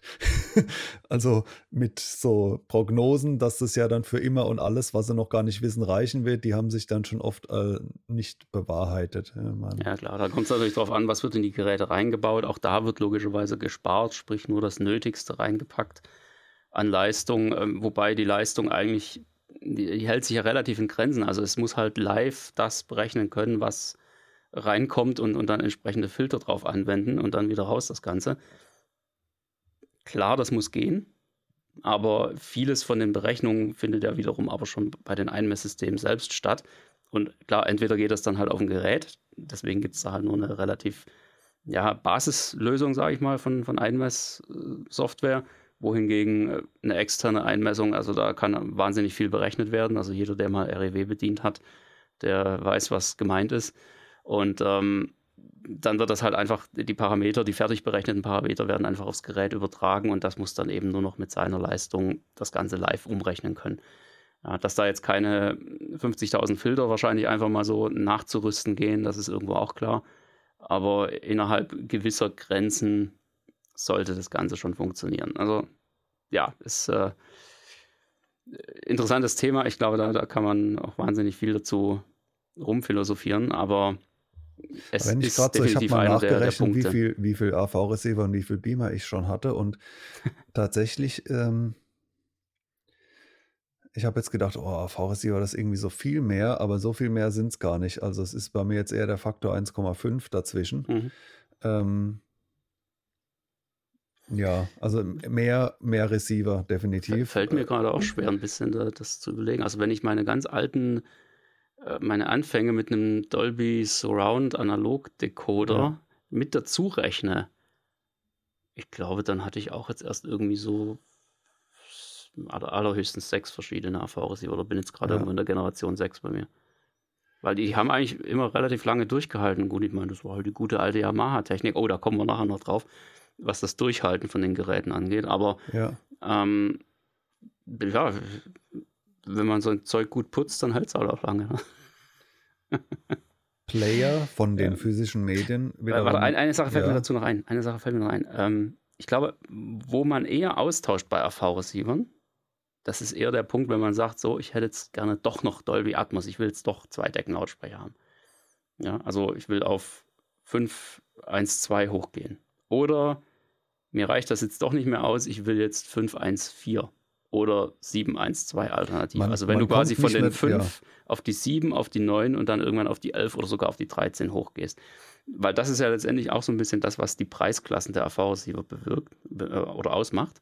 also mit so Prognosen, dass das ja dann für immer und alles, was sie noch gar nicht wissen, reichen wird, die haben sich dann schon oft äh, nicht bewahrheitet. Ja, ja klar, da kommt es natürlich darauf an, was wird in die Geräte reingebaut. Auch da wird logischerweise gespart, sprich nur das Nötigste reingepackt an Leistung, ähm, wobei die Leistung eigentlich, die, die hält sich ja relativ in Grenzen. Also es muss halt live das berechnen können, was reinkommt und, und dann entsprechende Filter drauf anwenden und dann wieder raus das Ganze. Klar, das muss gehen, aber vieles von den Berechnungen findet ja wiederum aber schon bei den Einmesssystemen selbst statt. Und klar, entweder geht das dann halt auf ein Gerät, deswegen gibt es da halt nur eine relativ ja, Basislösung, sage ich mal, von, von Einmesssoftware, wohingegen äh, eine externe Einmessung, also da kann wahnsinnig viel berechnet werden. Also jeder, der mal REW bedient hat, der weiß, was gemeint ist. Und ähm, dann wird das halt einfach, die Parameter, die fertig berechneten Parameter werden einfach aufs Gerät übertragen und das muss dann eben nur noch mit seiner Leistung das Ganze live umrechnen können. Ja, dass da jetzt keine 50.000 Filter wahrscheinlich einfach mal so nachzurüsten gehen, das ist irgendwo auch klar. Aber innerhalb gewisser Grenzen sollte das Ganze schon funktionieren. Also ja, ist äh, interessantes Thema. Ich glaube, da, da kann man auch wahnsinnig viel dazu rumphilosophieren, aber es Wenn ich gerade so, ich habe mal nachgerechnet, wie viel, wie viel AV-Receiver und wie viel Beamer ich schon hatte und tatsächlich, ähm, ich habe jetzt gedacht, oh, AV-Receiver, das ist irgendwie so viel mehr, aber so viel mehr sind es gar nicht. Also es ist bei mir jetzt eher der Faktor 1,5 dazwischen. Mhm. Ähm, ja, also mehr, mehr Receiver, definitiv. Fällt mir gerade auch schwer, ein bisschen das zu überlegen. Also wenn ich meine ganz alten äh, meine Anfänge mit einem Dolby Surround Analog Decoder ja. mit dazu rechne, ich glaube, dann hatte ich auch jetzt erst irgendwie so allerhöchstens sechs verschiedene AV-Receiver oder bin jetzt gerade ja. irgendwo in der Generation 6 bei mir. Weil die haben eigentlich immer relativ lange durchgehalten. Gut, ich meine, das war halt die gute alte Yamaha-Technik. Oh, da kommen wir nachher noch drauf, was das Durchhalten von den Geräten angeht. Aber ja, ähm, ja wenn man so ein Zeug gut putzt, dann hält es halt auch lange. Player von den physischen Medien. Warte, eine, eine Sache fällt ja. mir dazu noch ein. Eine Sache fällt mir noch ein. Ähm, ich glaube, wo man eher austauscht bei AV-Receivern, das ist eher der Punkt, wenn man sagt, so, ich hätte jetzt gerne doch noch Dolby Atmos, ich will jetzt doch zwei Deckenlautsprecher haben. Ja, also ich will auf 5, 1, 2 hochgehen. Oder mir reicht das jetzt doch nicht mehr aus, ich will jetzt 5, 1, 4 oder 7, 1, 2 alternativ. Man, also wenn du quasi von den 5 ja. auf die 7, auf die 9 und dann irgendwann auf die 11 oder sogar auf die 13 hochgehst. Weil das ist ja letztendlich auch so ein bisschen das, was die Preisklassen der AV-Receiver bewirkt äh, oder ausmacht.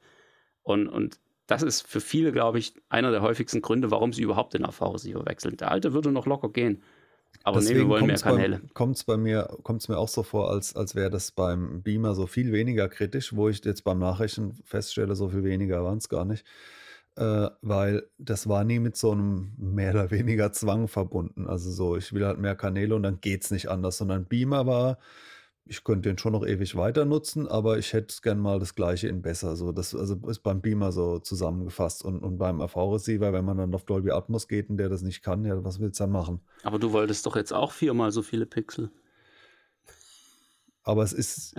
Und, und das ist für viele, glaube ich, einer der häufigsten Gründe, warum sie überhaupt den AV-Receiver wechseln. Der alte würde noch locker gehen. Aber Deswegen nee, wir wollen mehr Kanäle. Kommt es bei mir, kommt's mir auch so vor, als, als wäre das beim Beamer so viel weniger kritisch, wo ich jetzt beim Nachrichten feststelle, so viel weniger waren es gar nicht. Äh, weil das war nie mit so einem mehr oder weniger Zwang verbunden. Also so, ich will halt mehr Kanäle und dann geht es nicht anders, sondern Beamer war, ich könnte den schon noch ewig weiter nutzen, aber ich hätte gern mal das gleiche in besser. So, das also ist beim Beamer so zusammengefasst. Und, und beim AV-Receiver, wenn man dann auf Dolby Atmos geht und der das nicht kann, ja, was willst du dann machen? Aber du wolltest doch jetzt auch viermal so viele Pixel. Aber es ist.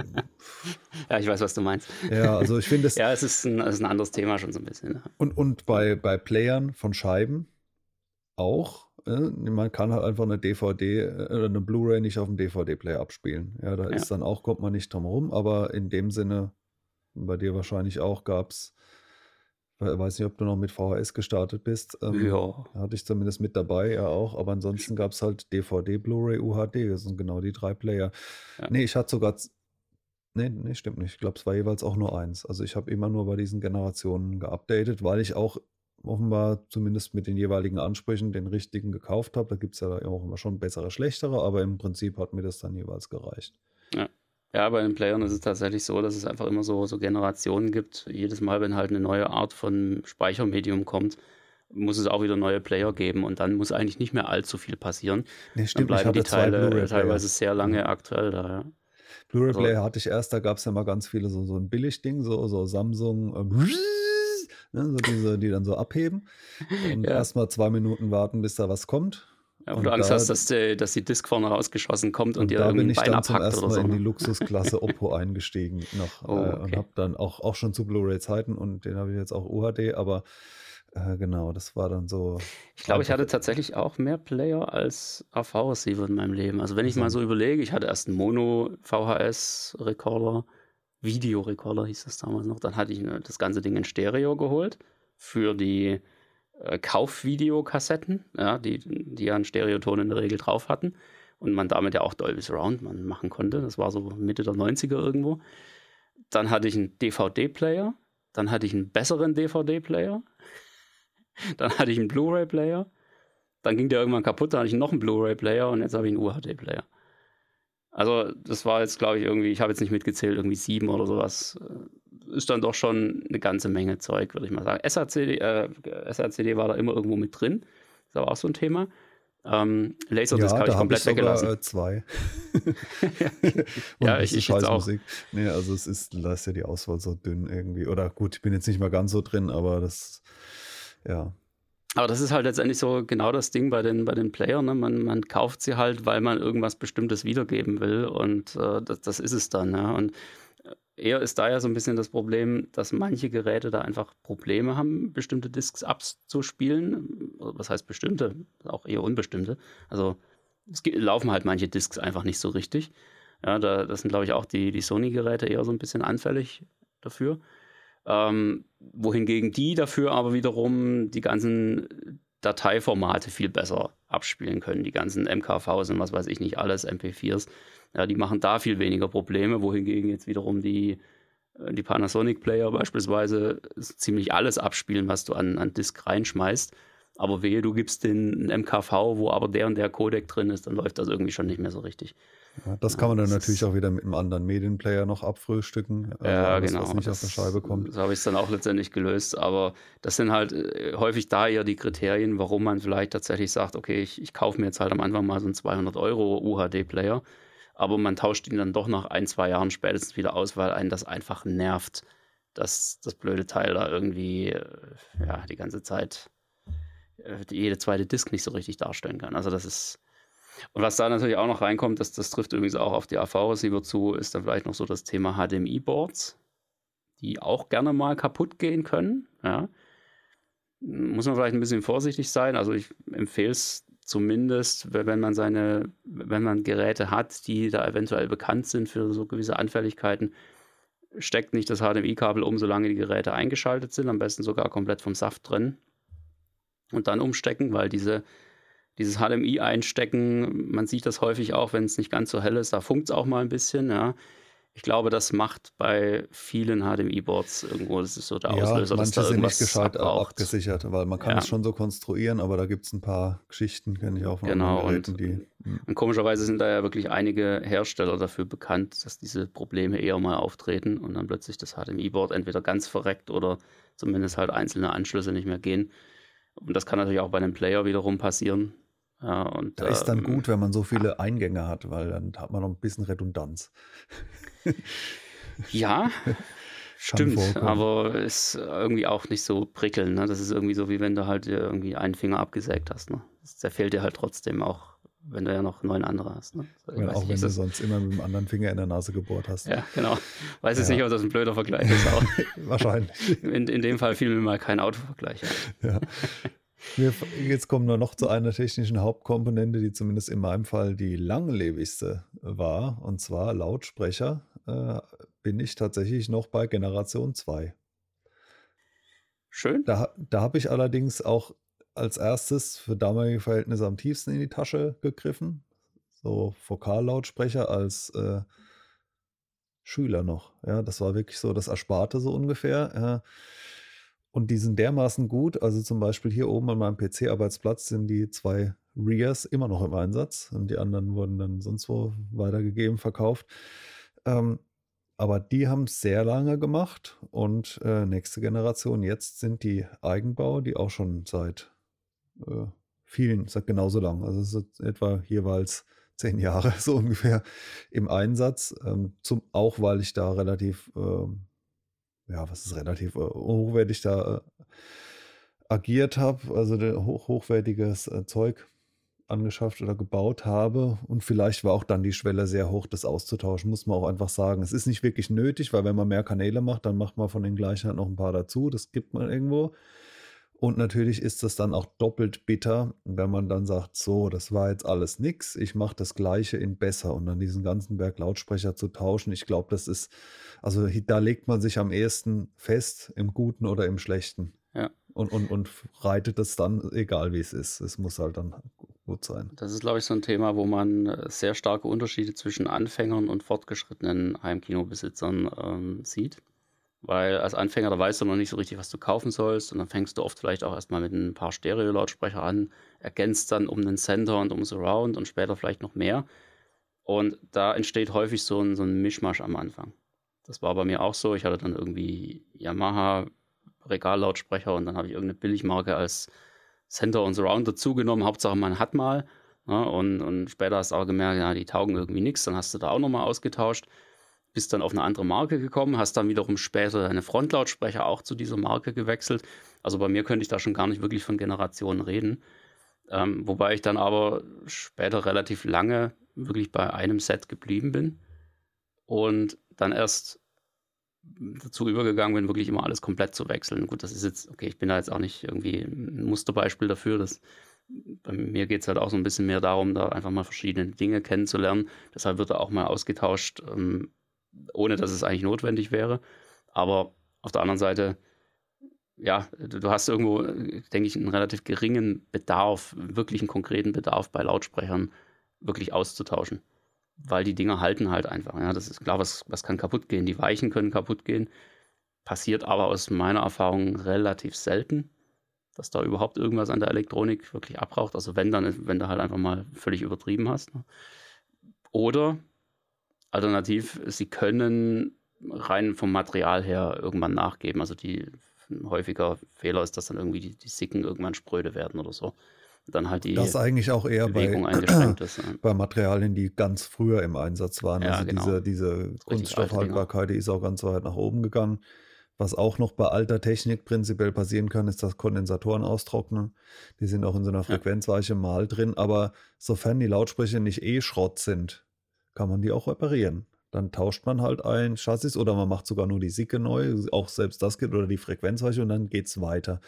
ja, ich weiß, was du meinst. Ja, also ich finde es. ja, es ist, ein, es ist ein anderes Thema schon so ein bisschen. Und, und bei, bei Playern von Scheiben auch man kann halt einfach eine DVD oder äh, eine Blu-ray nicht auf dem DVD-Player abspielen. Ja, da ja. ist dann auch, kommt man nicht drum herum, aber in dem Sinne, bei dir wahrscheinlich auch, gab es, ich weiß nicht, ob du noch mit VHS gestartet bist. Ähm, ja. Hatte ich zumindest mit dabei, ja auch, aber ansonsten gab es halt DVD, Blu-ray, UHD, das sind genau die drei Player. Ja. Nee, ich hatte sogar Nee, nee, stimmt nicht. Ich glaube, es war jeweils auch nur eins. Also ich habe immer nur bei diesen Generationen geupdatet, weil ich auch offenbar zumindest mit den jeweiligen Ansprüchen den richtigen gekauft habe. Da gibt es ja auch immer schon bessere, schlechtere, aber im Prinzip hat mir das dann jeweils gereicht. Ja. Ja, bei den Playern ist es tatsächlich so, dass es einfach immer so, so Generationen gibt. Jedes Mal, wenn halt eine neue Art von Speichermedium kommt, muss es auch wieder neue Player geben und dann muss eigentlich nicht mehr allzu viel passieren. Nee, stimmt, dann bleiben die Teile teilweise sehr lange mhm. aktuell da. Ja. Blu-ray-Player also, hatte ich erst, da gab es ja mal ganz viele so, so ein Billigding, so, so Samsung. Äh, ne, so diese, die dann so abheben und ja. erstmal zwei Minuten warten, bis da was kommt. Ja, wo du Angst da, hast, dass die, dass die Disk vorne rausgeschossen kommt und, und dir da bin ich Bein dann zum ersten Mal so. in die Luxusklasse Oppo eingestiegen noch oh, okay. äh, und habe dann auch, auch schon zu Blu-ray-Zeiten und den habe ich jetzt auch UHD, aber äh, genau, das war dann so. Ich glaube, ich hatte tatsächlich auch mehr Player als AV-Receiver in meinem Leben. Also wenn ich mal so überlege, ich hatte erst einen Mono-VHS-Recorder, Videorekorder hieß das damals noch. Dann hatte ich das ganze Ding in Stereo geholt für die äh, Kaufvideokassetten, ja, die, die ja einen Stereoton in der Regel drauf hatten und man damit ja auch Dolby Surround machen konnte. Das war so Mitte der 90er irgendwo. Dann hatte ich einen DVD-Player, dann hatte ich einen besseren DVD-Player, dann hatte ich einen Blu-ray-Player, dann ging der irgendwann kaputt, dann hatte ich noch einen Blu-ray-Player und jetzt habe ich einen UHD-Player. Also das war jetzt, glaube ich, irgendwie, ich habe jetzt nicht mitgezählt, irgendwie sieben oder sowas. Äh, ist dann doch schon eine ganze Menge Zeug, würde ich mal sagen. SACD, äh, SACD war da immer irgendwo mit drin. Das war auch so ein Thema. Ähm, Laserdisc ja, habe ich komplett ich sogar, weggelassen. Äh, zwei. ja, ich, ich jetzt auch. Nee, also es ist, da ist ja die Auswahl so dünn irgendwie. Oder gut, ich bin jetzt nicht mal ganz so drin, aber das, ja. Aber das ist halt letztendlich so genau das Ding bei den, bei den Playern. Ne? Man, man kauft sie halt, weil man irgendwas Bestimmtes wiedergeben will und äh, das, das ist es dann. Ja? Und äh, eher ist da ja so ein bisschen das Problem, dass manche Geräte da einfach Probleme haben, bestimmte Disks abzuspielen. Was heißt bestimmte? Auch eher unbestimmte. Also es laufen halt manche Disks einfach nicht so richtig. Ja, da, das sind, glaube ich, auch die, die Sony-Geräte eher so ein bisschen anfällig dafür. Ähm, wohingegen die dafür aber wiederum die ganzen Dateiformate viel besser abspielen können. Die ganzen MKVs und was weiß ich nicht alles, MP4s. Ja, die machen da viel weniger Probleme, wohingegen jetzt wiederum die, äh, die Panasonic Player beispielsweise ziemlich alles abspielen, was du an, an Disk reinschmeißt. Aber wehe, du gibst den MKV, wo aber der und der Codec drin ist, dann läuft das irgendwie schon nicht mehr so richtig. Ja, das kann man dann natürlich auch wieder mit einem anderen Medienplayer noch abfrühstücken. Also ja, alles, genau. Was nicht das, auf der Scheibe kommt. So habe ich es dann auch letztendlich gelöst. Aber das sind halt äh, häufig da eher die Kriterien, warum man vielleicht tatsächlich sagt, okay, ich, ich kaufe mir jetzt halt am Anfang mal so einen 200 Euro UHD-Player. Aber man tauscht ihn dann doch nach ein, zwei Jahren spätestens wieder aus, weil einen das einfach nervt, dass das blöde Teil da irgendwie äh, ja, die ganze Zeit äh, jede zweite Disk nicht so richtig darstellen kann. Also das ist. Und was da natürlich auch noch reinkommt, das, das trifft übrigens auch auf die AV-Receiver zu, ist dann vielleicht noch so das Thema HDMI-Boards, die auch gerne mal kaputt gehen können. Ja. Muss man vielleicht ein bisschen vorsichtig sein. Also ich empfehle es zumindest, wenn man seine, wenn man Geräte hat, die da eventuell bekannt sind für so gewisse Anfälligkeiten, steckt nicht das HDMI-Kabel um, solange die Geräte eingeschaltet sind, am besten sogar komplett vom Saft drin und dann umstecken, weil diese, dieses HDMI einstecken, man sieht das häufig auch, wenn es nicht ganz so hell ist, da funkt es auch mal ein bisschen, ja. Ich glaube, das macht bei vielen HDMI-Boards irgendwo, das ist so der Auslöser, ja, dass da sind nicht gescheit abbraucht. abgesichert, weil man kann ja. es schon so konstruieren, aber da gibt es ein paar Geschichten, kenne ich auch von genau, Geräten, und, die... Hm. Und komischerweise sind da ja wirklich einige Hersteller dafür bekannt, dass diese Probleme eher mal auftreten und dann plötzlich das HDMI-Board entweder ganz verreckt oder zumindest halt einzelne Anschlüsse nicht mehr gehen. Und das kann natürlich auch bei einem Player wiederum passieren. Ja, und, da ist dann ähm, gut, wenn man so viele Eingänge hat, weil dann hat man noch ein bisschen Redundanz. ja, stimmt, vorkommen. aber ist irgendwie auch nicht so prickelnd. Ne? Das ist irgendwie so, wie wenn du halt irgendwie einen Finger abgesägt hast. Ne? Das zerfehlt dir halt trotzdem auch wenn du ja noch neun andere hast. Ne? Also, ja, auch nicht, wenn du sonst immer mit dem anderen Finger in der Nase gebohrt hast. Ja, genau. Weiß jetzt ja. nicht, ob das ein blöder Vergleich ist. Aber Wahrscheinlich. In, in dem Fall fiel mir mal kein Autovergleich. Ja. Wir, jetzt kommen wir noch zu einer technischen Hauptkomponente, die zumindest in meinem Fall die langlebigste war. Und zwar Lautsprecher äh, bin ich tatsächlich noch bei Generation 2. Schön. Da, da habe ich allerdings auch als erstes für damalige Verhältnisse am tiefsten in die Tasche gegriffen. So Vokallautsprecher als äh, Schüler noch. Ja, das war wirklich so das Ersparte so ungefähr. Ja. Und die sind dermaßen gut. Also zum Beispiel hier oben an meinem PC-Arbeitsplatz sind die zwei Rears immer noch im Einsatz und die anderen wurden dann sonst wo weitergegeben, verkauft. Ähm, aber die haben es sehr lange gemacht und äh, nächste Generation jetzt sind die Eigenbau, die auch schon seit äh, vielen, seit genauso lang. Also es ist etwa jeweils zehn Jahre so ungefähr im Einsatz. Ähm, zum, auch weil ich da relativ, ähm, ja, was ist relativ äh, hochwertig da äh, agiert habe, also hoch, hochwertiges äh, Zeug angeschafft oder gebaut habe. Und vielleicht war auch dann die Schwelle sehr hoch, das auszutauschen, muss man auch einfach sagen. Es ist nicht wirklich nötig, weil wenn man mehr Kanäle macht, dann macht man von den gleichen halt noch ein paar dazu. Das gibt man irgendwo. Und natürlich ist das dann auch doppelt bitter, wenn man dann sagt, so, das war jetzt alles nix, ich mache das gleiche in besser und dann diesen ganzen Berg Lautsprecher zu tauschen. Ich glaube, das ist, also da legt man sich am ehesten fest, im Guten oder im Schlechten. Ja. Und, und, und reitet das dann, egal wie es ist. Es muss halt dann gut sein. Das ist, glaube ich, so ein Thema, wo man äh, sehr starke Unterschiede zwischen Anfängern und fortgeschrittenen Heimkinobesitzern ähm, sieht. Weil als Anfänger, da weißt du noch nicht so richtig, was du kaufen sollst. Und dann fängst du oft vielleicht auch erstmal mit ein paar Stereo-Lautsprecher an, ergänzt dann um den Center und um Surround und später vielleicht noch mehr. Und da entsteht häufig so ein, so ein Mischmasch am Anfang. Das war bei mir auch so. Ich hatte dann irgendwie Yamaha Regallautsprecher und dann habe ich irgendeine Billigmarke als Center und Surround dazugenommen. Hauptsache man hat mal. Ne? und, und später hast du auch gemerkt, ja, die taugen irgendwie nichts. Dann hast du da auch nochmal ausgetauscht bist dann auf eine andere Marke gekommen, hast dann wiederum später deine Frontlautsprecher auch zu dieser Marke gewechselt. Also bei mir könnte ich da schon gar nicht wirklich von Generationen reden. Ähm, wobei ich dann aber später relativ lange wirklich bei einem Set geblieben bin und dann erst dazu übergegangen bin, wirklich immer alles komplett zu wechseln. Gut, das ist jetzt, okay, ich bin da jetzt auch nicht irgendwie ein Musterbeispiel dafür. Das, bei mir geht es halt auch so ein bisschen mehr darum, da einfach mal verschiedene Dinge kennenzulernen. Deshalb wird er auch mal ausgetauscht, ähm, ohne dass es eigentlich notwendig wäre. Aber auf der anderen Seite, ja, du hast irgendwo, denke ich, einen relativ geringen Bedarf, wirklich einen konkreten Bedarf bei Lautsprechern wirklich auszutauschen. Weil die Dinger halten halt einfach. Ja, das ist klar, was, was kann kaputt gehen. Die Weichen können kaputt gehen. Passiert aber aus meiner Erfahrung relativ selten. dass da überhaupt irgendwas an der Elektronik wirklich abraucht. Also wenn dann, wenn du halt einfach mal völlig übertrieben hast. Ne? Oder alternativ, sie können rein vom Material her irgendwann nachgeben. Also die ein häufiger Fehler ist, dass dann irgendwie die, die Sicken irgendwann spröde werden oder so. Dann halt die das eigentlich auch eher Bewegung bei, bei Materialien, die ganz früher im Einsatz waren. Ja, also genau. diese, diese Kunststoffhaltbarkeit, die ist auch ganz weit nach oben gegangen. Was auch noch bei alter Technik prinzipiell passieren kann, ist, dass Kondensatoren austrocknen. Die sind auch in so einer Frequenzweiche mal drin. Aber sofern die Lautsprecher nicht eh Schrott sind, kann man die auch reparieren. Dann tauscht man halt ein Chassis oder man macht sogar nur die Sicke neu. Auch selbst das geht oder die Frequenzweiche und dann geht es weiter.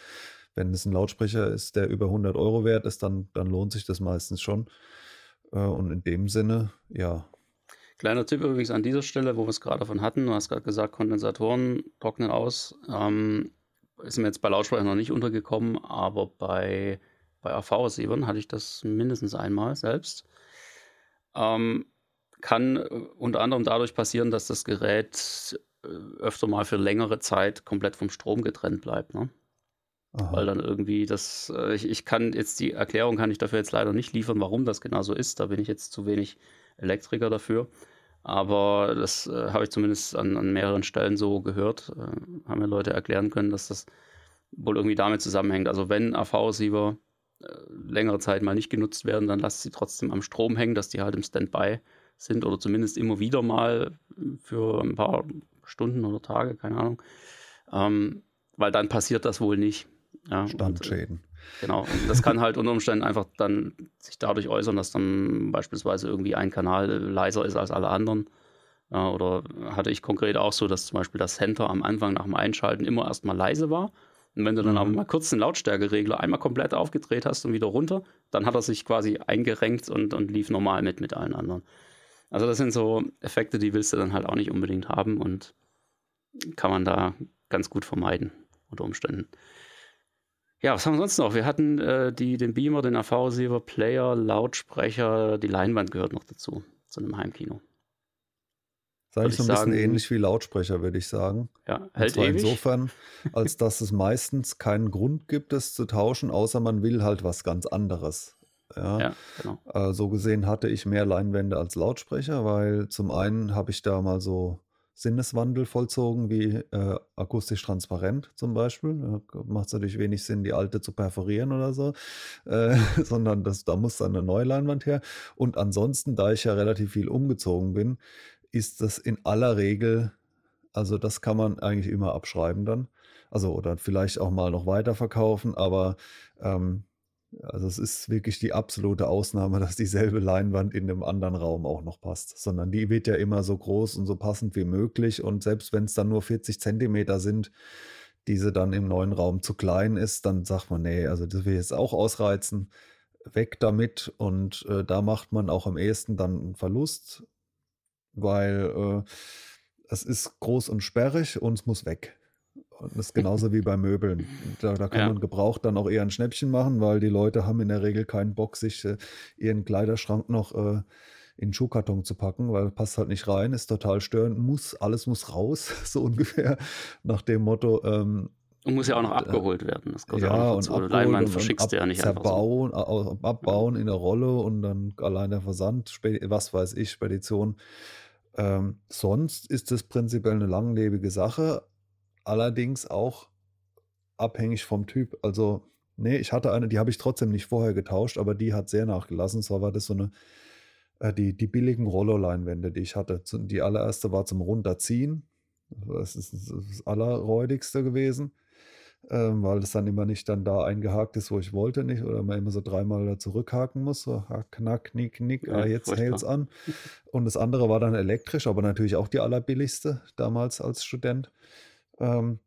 Wenn es ein Lautsprecher ist, der über 100 Euro wert ist, dann, dann lohnt sich das meistens schon. Äh, und in dem Sinne, ja, Kleiner Tipp übrigens an dieser Stelle, wo wir es gerade davon hatten. Du hast gerade gesagt, Kondensatoren trocknen aus. Ähm, ist mir jetzt bei Lautsprechern noch nicht untergekommen, aber bei, bei AV-Receivern hatte ich das mindestens einmal selbst. Ähm, kann äh, unter anderem dadurch passieren, dass das Gerät äh, öfter mal für längere Zeit komplett vom Strom getrennt bleibt. Ne? Weil dann irgendwie das, äh, ich, ich kann jetzt die Erklärung kann ich dafür jetzt leider nicht liefern, warum das genau so ist. Da bin ich jetzt zu wenig Elektriker dafür. Aber das äh, habe ich zumindest an, an, mehreren Stellen so gehört. Äh, haben mir Leute erklären können, dass das wohl irgendwie damit zusammenhängt. Also wenn AV-Receiver äh, längere Zeit mal nicht genutzt werden, dann lasst sie trotzdem am Strom hängen, dass die halt im Standby sind oder zumindest immer wieder mal für ein paar Stunden oder Tage, keine Ahnung. Ähm, weil dann passiert das wohl nicht. Ja, Standschäden. Genau, und das kann halt unter Umständen einfach dann sich dadurch äußern, dass dann beispielsweise irgendwie ein Kanal leiser ist als alle anderen. Ja, oder hatte ich konkret auch so, dass zum Beispiel das Center am Anfang nach dem Einschalten immer erstmal leise war. Und wenn du dann mhm. aber mal kurz den Lautstärkeregler einmal komplett aufgedreht hast und wieder runter, dann hat er sich quasi eingerenkt und, und lief normal mit mit allen anderen. Also das sind so Effekte, die willst du dann halt auch nicht unbedingt haben und kann man da ganz gut vermeiden unter Umständen. Ja, was haben wir sonst noch? Wir hatten äh, die, den Beamer, den AV-Receiver, Player, Lautsprecher, die Leinwand gehört noch dazu, zu einem Heimkino. Sei ich so ein sagen, bisschen ähnlich wie Lautsprecher, würde ich sagen. Ja, hält Und ewig. insofern, als dass es meistens keinen Grund gibt, es zu tauschen, außer man will halt was ganz anderes. Ja, ja genau. Äh, so gesehen hatte ich mehr Leinwände als Lautsprecher, weil zum einen habe ich da mal so Sinneswandel vollzogen, wie äh, akustisch transparent zum Beispiel. Macht es natürlich wenig Sinn, die alte zu perforieren oder so, äh, sondern das, da muss dann eine neue Leinwand her. Und ansonsten, da ich ja relativ viel umgezogen bin, ist das in aller Regel, also das kann man eigentlich immer abschreiben dann. Also oder vielleicht auch mal noch weiterverkaufen, aber ähm, also es ist wirklich die absolute Ausnahme, dass dieselbe Leinwand in einem anderen Raum auch noch passt, sondern die wird ja immer so groß und so passend wie möglich und selbst wenn es dann nur 40 Zentimeter sind, diese dann im neuen Raum zu klein ist, dann sagt man, nee, also das will jetzt auch ausreizen, weg damit und äh, da macht man auch am ehesten dann einen Verlust, weil äh, es ist groß und sperrig und es muss weg. Und das ist genauso wie bei Möbeln. Da, da kann ja. man gebraucht dann auch eher ein Schnäppchen machen, weil die Leute haben in der Regel keinen Bock, sich äh, ihren Kleiderschrank noch äh, in den Schuhkarton zu packen, weil passt halt nicht rein, ist total störend, muss, alles muss raus, so ungefähr, nach dem Motto. Ähm, und muss ja auch noch abgeholt werden. Das ja, auch noch und Leinwand und, verschickst du ja nicht einfach so. abbauen in der Rolle und dann allein der Versand, was weiß ich, Spedition. Ähm, sonst ist es prinzipiell eine langlebige Sache, allerdings auch abhängig vom Typ. Also, nee, ich hatte eine, die habe ich trotzdem nicht vorher getauscht, aber die hat sehr nachgelassen. Zwar war das so eine, äh, die, die billigen Rollo-Leinwände, die ich hatte. Die allererste war zum Runterziehen. Das ist das allerräudigste gewesen, ähm, weil es dann immer nicht dann da eingehakt ist, wo ich wollte nicht, oder man immer so dreimal da zurückhaken muss, so knack, knick, knick, ja, ah, jetzt hält es an. Und das andere war dann elektrisch, aber natürlich auch die allerbilligste damals als Student. Ähm,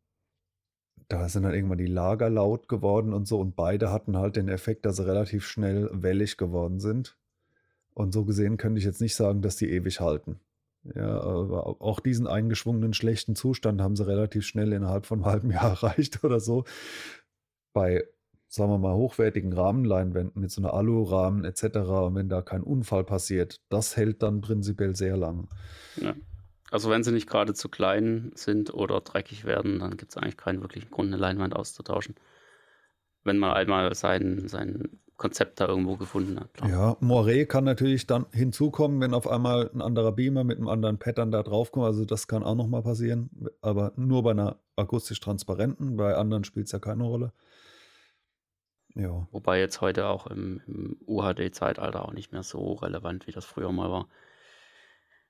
da sind dann irgendwann die Lager laut geworden und so und beide hatten halt den Effekt, dass sie relativ schnell wellig geworden sind. Und so gesehen könnte ich jetzt nicht sagen, dass die ewig halten. Ja, aber auch diesen eingeschwungenen schlechten Zustand haben sie relativ schnell innerhalb von einem halben Jahr erreicht oder so. Bei, sagen wir mal, hochwertigen Rahmenleinwänden mit so einer Alurahmen etc. Und wenn da kein Unfall passiert, das hält dann prinzipiell sehr lang. Ja. Also wenn sie nicht gerade zu klein sind oder dreckig werden, dann gibt es eigentlich keinen wirklichen Grund, eine Leinwand auszutauschen. wenn man einmal sein, sein Konzept da irgendwo gefunden hat. Klar. Ja, Moiré kann natürlich dann hinzukommen, wenn auf einmal ein anderer Beamer mit einem anderen Pattern da draufkommt. Also das kann auch nochmal passieren, aber nur bei einer akustisch transparenten, bei anderen spielt es ja keine Rolle. Ja. Wobei jetzt heute auch im, im UHD-Zeitalter auch nicht mehr so relevant, wie das früher mal war.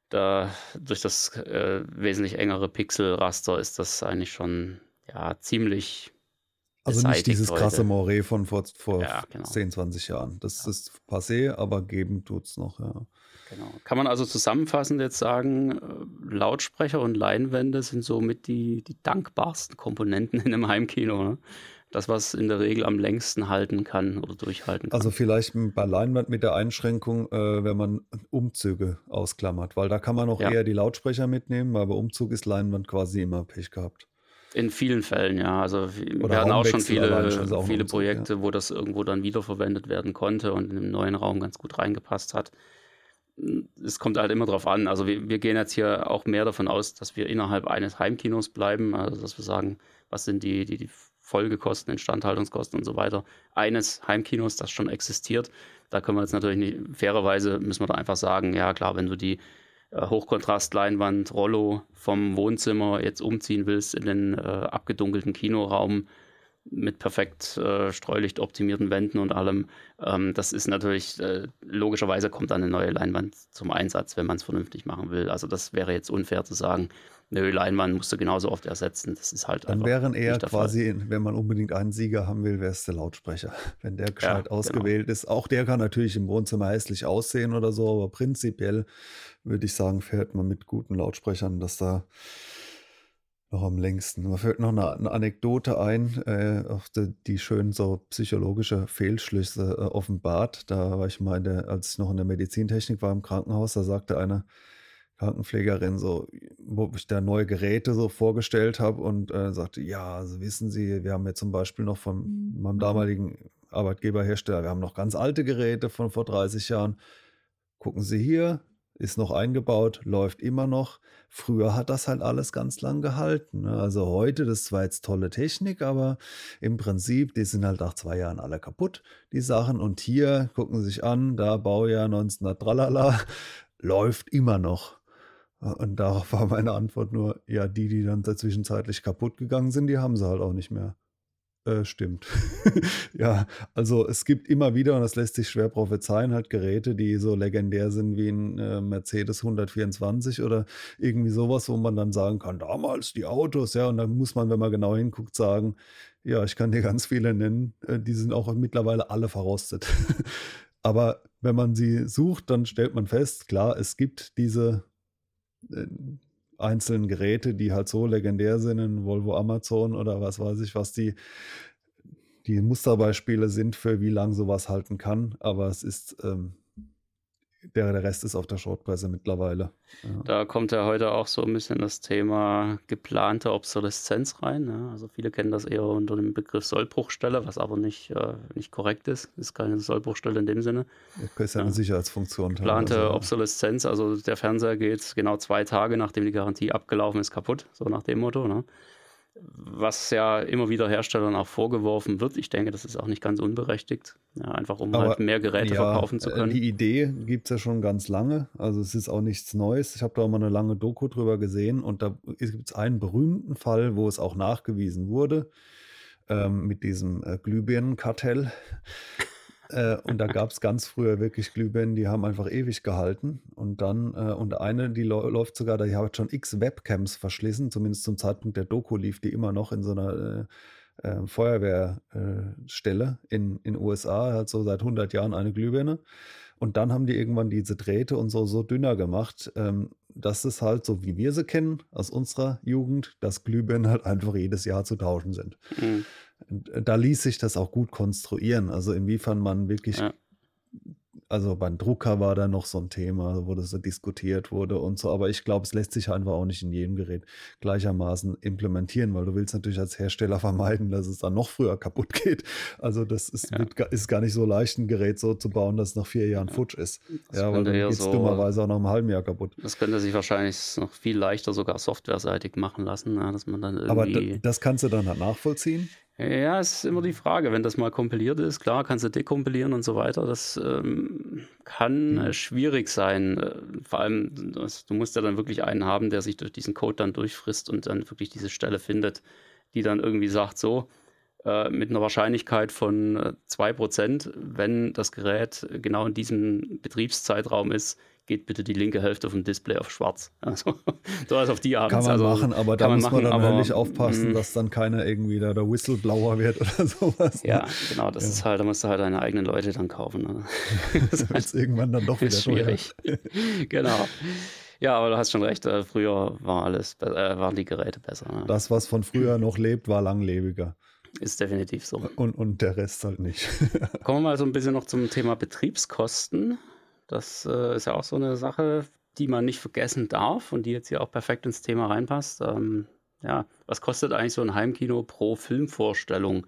Da durch das äh, wesentlich engere Pixelraster ist das eigentlich schon ja ziemlich. Also nicht dieses heute. krasse Moré von vor, vor ja, genau. 10, 20 Jahren. Das ja. ist passé, aber geben tut es noch, ja. Genau. Kann man also zusammenfassend jetzt sagen, äh, Lautsprecher und Leinwände sind somit die, die dankbarsten Komponenten in einem Heimkino. Ne? Das, was in der Regel am längsten halten kann oder durchhalten kann. Also vielleicht bei Leinwand mit der Einschränkung, äh, wenn man Umzüge ausklammert, weil da kann man auch ja. eher die Lautsprecher mitnehmen, aber bei Umzug ist Leinwand quasi immer Pech gehabt. In vielen Fällen, ja. Also Oder wir hatten auch schon viele, schon auch viele Umzug, Projekte, ja. wo das irgendwo dann wiederverwendet werden konnte und in einem neuen Raum ganz gut reingepasst hat. Es kommt halt immer drauf an. Also wir, wir gehen jetzt hier auch mehr davon aus, dass wir innerhalb eines Heimkinos bleiben. Also dass wir sagen, was sind die, die, die Folgekosten, Instandhaltungskosten und so weiter eines Heimkinos, das schon existiert. Da können wir jetzt natürlich nicht, fairerweise müssen wir da einfach sagen, ja klar, wenn du die äh, Hochkontrastleinwand Rollo vom Wohnzimmer jetzt umziehen willst in den äh, abgedunkelten Kinoraum, mit perfekt äh, Streulicht optimierten Wänden und allem. Ähm, das ist natürlich, äh, logischerweise kommt dann eine neue Leinwand zum Einsatz, wenn man es vernünftig machen will. Also das wäre jetzt unfair zu sagen, eine Leinwand musst du genauso oft ersetzen. Das ist halt Dann wären eher quasi, Fall. wenn man unbedingt einen Sieger haben will, wäre es der Lautsprecher. Wenn der gescheit ja, genau. ausgewählt genau. ist. Auch der kann natürlich im Wohnzimmer hässlich aussehen oder so, aber prinzipiell würde ich sagen, fährt man mit guten Lautsprechern, dass da noch am längsten. Mir fällt noch eine, eine Anekdote ein, äh, die, die, schön so psychologische Fehlschlüsse äh, offenbart. Da war ich mal, der, als ich noch in der Medizintechnik war im Krankenhaus, da sagte eine Krankenpflegerin so, wo ich da neue Geräte so vorgestellt habe und äh, sagte, ja, also wissen Sie, wir haben jetzt zum Beispiel noch von meinem mhm. damaligen Arbeitgeberhersteller, wir haben noch ganz alte Geräte von vor 30 Jahren. Gucken Sie hier, ist noch eingebaut, läuft immer noch. Früher hat das halt alles ganz lang gehalten. Ne? Also heute, das ist zwar jetzt tolle Technik, aber im Prinzip, die sind halt nach zwei Jahren alle kaputt, die Sachen. Und hier, gucken Sie sich an, da Baujahr 1900, läuft immer noch. Und darauf war meine Antwort nur, ja, die, die dann zwischenzeitlich kaputt gegangen sind, die haben sie halt auch nicht mehr. Äh, stimmt. ja, also es gibt immer wieder, und das lässt sich schwer prophezeien, halt Geräte, die so legendär sind wie ein äh, Mercedes 124 oder irgendwie sowas, wo man dann sagen kann, damals die Autos, ja, und dann muss man, wenn man genau hinguckt, sagen, ja, ich kann dir ganz viele nennen, äh, die sind auch mittlerweile alle verrostet. Aber wenn man sie sucht, dann stellt man fest, klar, es gibt diese äh, einzelnen Geräte, die halt so legendär sind in Volvo Amazon oder was weiß ich, was die, die Musterbeispiele sind, für wie lange sowas halten kann. Aber es ist ähm, der, der Rest ist auf der Schrotpresse mittlerweile. Ja. Da kommt ja heute auch so ein bisschen das Thema geplante Obsoleszenz rein. Ne? Also viele kennen das eher unter dem Begriff Sollbruchstelle, was aber nicht, äh, nicht korrekt ist. Ist keine Sollbruchstelle in dem Sinne. Das ist ja eine ja. Sicherheitsfunktion. Geplante also, Obsoleszenz, also der Fernseher geht genau zwei Tage, nachdem die Garantie abgelaufen ist, kaputt. So nach dem Motto. Ne? Was ja immer wieder Herstellern auch vorgeworfen wird. Ich denke, das ist auch nicht ganz unberechtigt, ja, einfach um halt Aber, halt mehr Geräte ja, verkaufen zu können. Die Idee gibt es ja schon ganz lange, also es ist auch nichts Neues. Ich habe da auch mal eine lange Doku drüber gesehen und da gibt es einen berühmten Fall, wo es auch nachgewiesen wurde, ähm, mit diesem äh, Glühbirnenkartell. Äh, und da gab es ganz früher wirklich Glühbirnen, die haben einfach ewig gehalten. Und dann, äh, und eine, die läuft sogar, die hat schon x Webcams verschlissen, zumindest zum Zeitpunkt der Doku lief die immer noch in so einer äh, äh Feuerwehrstelle in den USA, hat so seit 100 Jahren eine Glühbirne. Und dann haben die irgendwann diese Drähte und so, so dünner gemacht, ähm, dass es halt so, wie wir sie kennen aus unserer Jugend, dass Glühbirnen halt einfach jedes Jahr zu tauschen sind. Mhm. Da ließ sich das auch gut konstruieren. Also inwiefern man wirklich ja also beim Drucker war da noch so ein Thema, wo das so diskutiert wurde und so. Aber ich glaube, es lässt sich einfach auch nicht in jedem Gerät gleichermaßen implementieren, weil du willst natürlich als Hersteller vermeiden, dass es dann noch früher kaputt geht. Also das ist, ja. wird, ist gar nicht so leicht, ein Gerät so zu bauen, dass es nach vier Jahren ja. futsch ist. Das ja, weil dann geht es so, dummerweise auch nach einem halben Jahr kaputt. Das könnte sich wahrscheinlich noch viel leichter sogar softwareseitig machen lassen, dass man dann irgendwie... Aber das kannst du dann halt nachvollziehen? Ja, es ist immer die Frage, wenn das mal kompiliert ist, klar, kannst du dekompilieren und so weiter. Das ähm, kann äh, schwierig sein. Äh, vor allem, du musst ja dann wirklich einen haben, der sich durch diesen Code dann durchfrisst und dann wirklich diese Stelle findet, die dann irgendwie sagt, so, äh, mit einer Wahrscheinlichkeit von äh, 2%, wenn das Gerät genau in diesem Betriebszeitraum ist, geht bitte die linke Hälfte vom Display auf schwarz. Also, so als auf die Art. Kann man also, machen, aber da muss man dann aber, höllisch aufpassen, mh. dass dann keiner irgendwie da der Whistleblower wird oder sowas. Ne? Ja, genau, das ja. ist halt, da musst du halt deine eigenen Leute dann kaufen. Ne? das wird irgendwann dann doch wieder schwierig. genau. Ja, aber du hast schon recht, äh, früher war alles, äh, waren die Geräte besser. Ne? Das, was von früher noch lebt, war langlebiger. Ist definitiv so. Und, und der Rest halt nicht. Kommen wir mal so ein bisschen noch zum Thema Betriebskosten. Das äh, ist ja auch so eine Sache, die man nicht vergessen darf und die jetzt hier auch perfekt ins Thema reinpasst. Ähm, ja, was kostet eigentlich so ein Heimkino pro Filmvorstellung,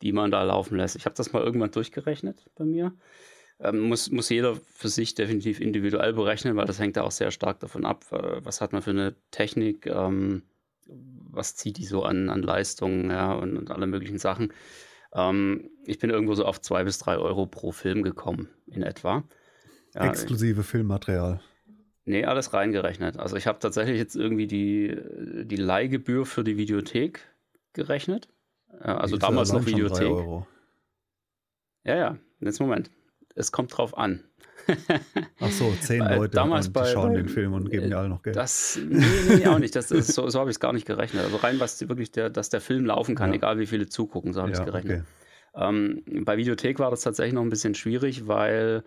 die man da laufen lässt? Ich habe das mal irgendwann durchgerechnet bei mir. Ähm, muss, muss jeder für sich definitiv individuell berechnen, weil das hängt ja auch sehr stark davon ab, äh, was hat man für eine Technik, ähm, was zieht die so an, an Leistungen ja, und, und alle möglichen Sachen. Ähm, ich bin irgendwo so auf zwei bis drei Euro pro Film gekommen, in etwa. Ja, Exklusive Filmmaterial. Nee, alles reingerechnet. Also ich habe tatsächlich jetzt irgendwie die, die Leihgebühr für die Videothek gerechnet. Also die damals noch Videothek. Ja, ja, jetzt Moment. Es kommt drauf an. Ach so, zehn Leute damals bei, schauen den Film und geben dir alle noch Geld. Das, nee, nee, auch nicht. Das, das so, so habe ich es gar nicht gerechnet. Also rein, was wirklich der, dass der Film laufen kann, ja. egal wie viele zugucken, so habe ich es gerechnet. Okay. Ähm, bei Videothek war das tatsächlich noch ein bisschen schwierig, weil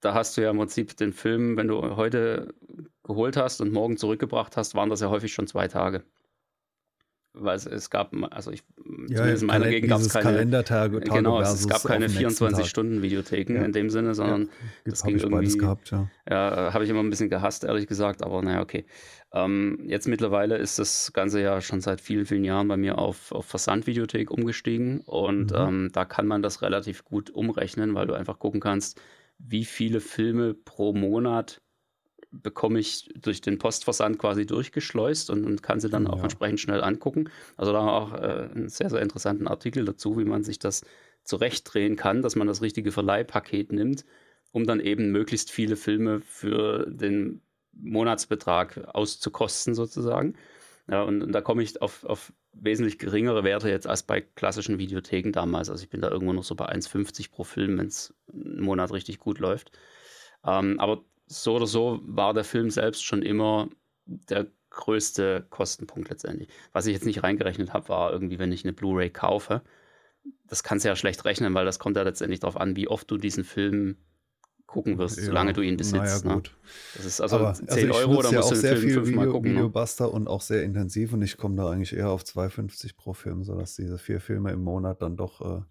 da hast du ja im Prinzip den Film, wenn du heute geholt hast und morgen zurückgebracht hast, waren das ja häufig schon zwei Tage. Weil es, es gab, also ich, ja, zumindest in meiner Gegend gab es keine Kalendertage, Tage genau, es gab keine 24-Stunden-Videotheken ja. in dem Sinne, sondern ja, das ging irgendwie. Gehabt, ja, ja habe ich immer ein bisschen gehasst, ehrlich gesagt, aber naja, okay. Ähm, jetzt mittlerweile ist das Ganze ja schon seit vielen, vielen Jahren bei mir auf, auf Versandvideothek umgestiegen und mhm. ähm, da kann man das relativ gut umrechnen, weil du einfach gucken kannst, wie viele Filme pro Monat bekomme ich durch den Postversand quasi durchgeschleust und, und kann sie dann ja. auch entsprechend schnell angucken. Also da auch äh, einen sehr, sehr interessanten Artikel dazu, wie man sich das zurechtdrehen kann, dass man das richtige Verleihpaket nimmt, um dann eben möglichst viele Filme für den Monatsbetrag auszukosten sozusagen. Ja, und, und da komme ich auf, auf wesentlich geringere Werte jetzt als bei klassischen Videotheken damals. Also ich bin da irgendwo noch so bei 1,50 pro Film, wenn es einen Monat richtig gut läuft. Ähm, aber so oder so war der Film selbst schon immer der größte Kostenpunkt letztendlich. Was ich jetzt nicht reingerechnet habe, war irgendwie, wenn ich eine Blu-ray kaufe. Das kannst du ja schlecht rechnen, weil das kommt ja letztendlich darauf an, wie oft du diesen Film gucken wirst, ja, solange du ihn besitzt. Naja, ne? gut. Ne? Das ist also Aber, 10 also Euro, da musst ja du den Film fünfmal Video, gucken. Ne? Videobuster und auch sehr intensiv und ich komme da eigentlich eher auf 2,50 pro Film, sodass diese vier Filme im Monat dann doch. Äh,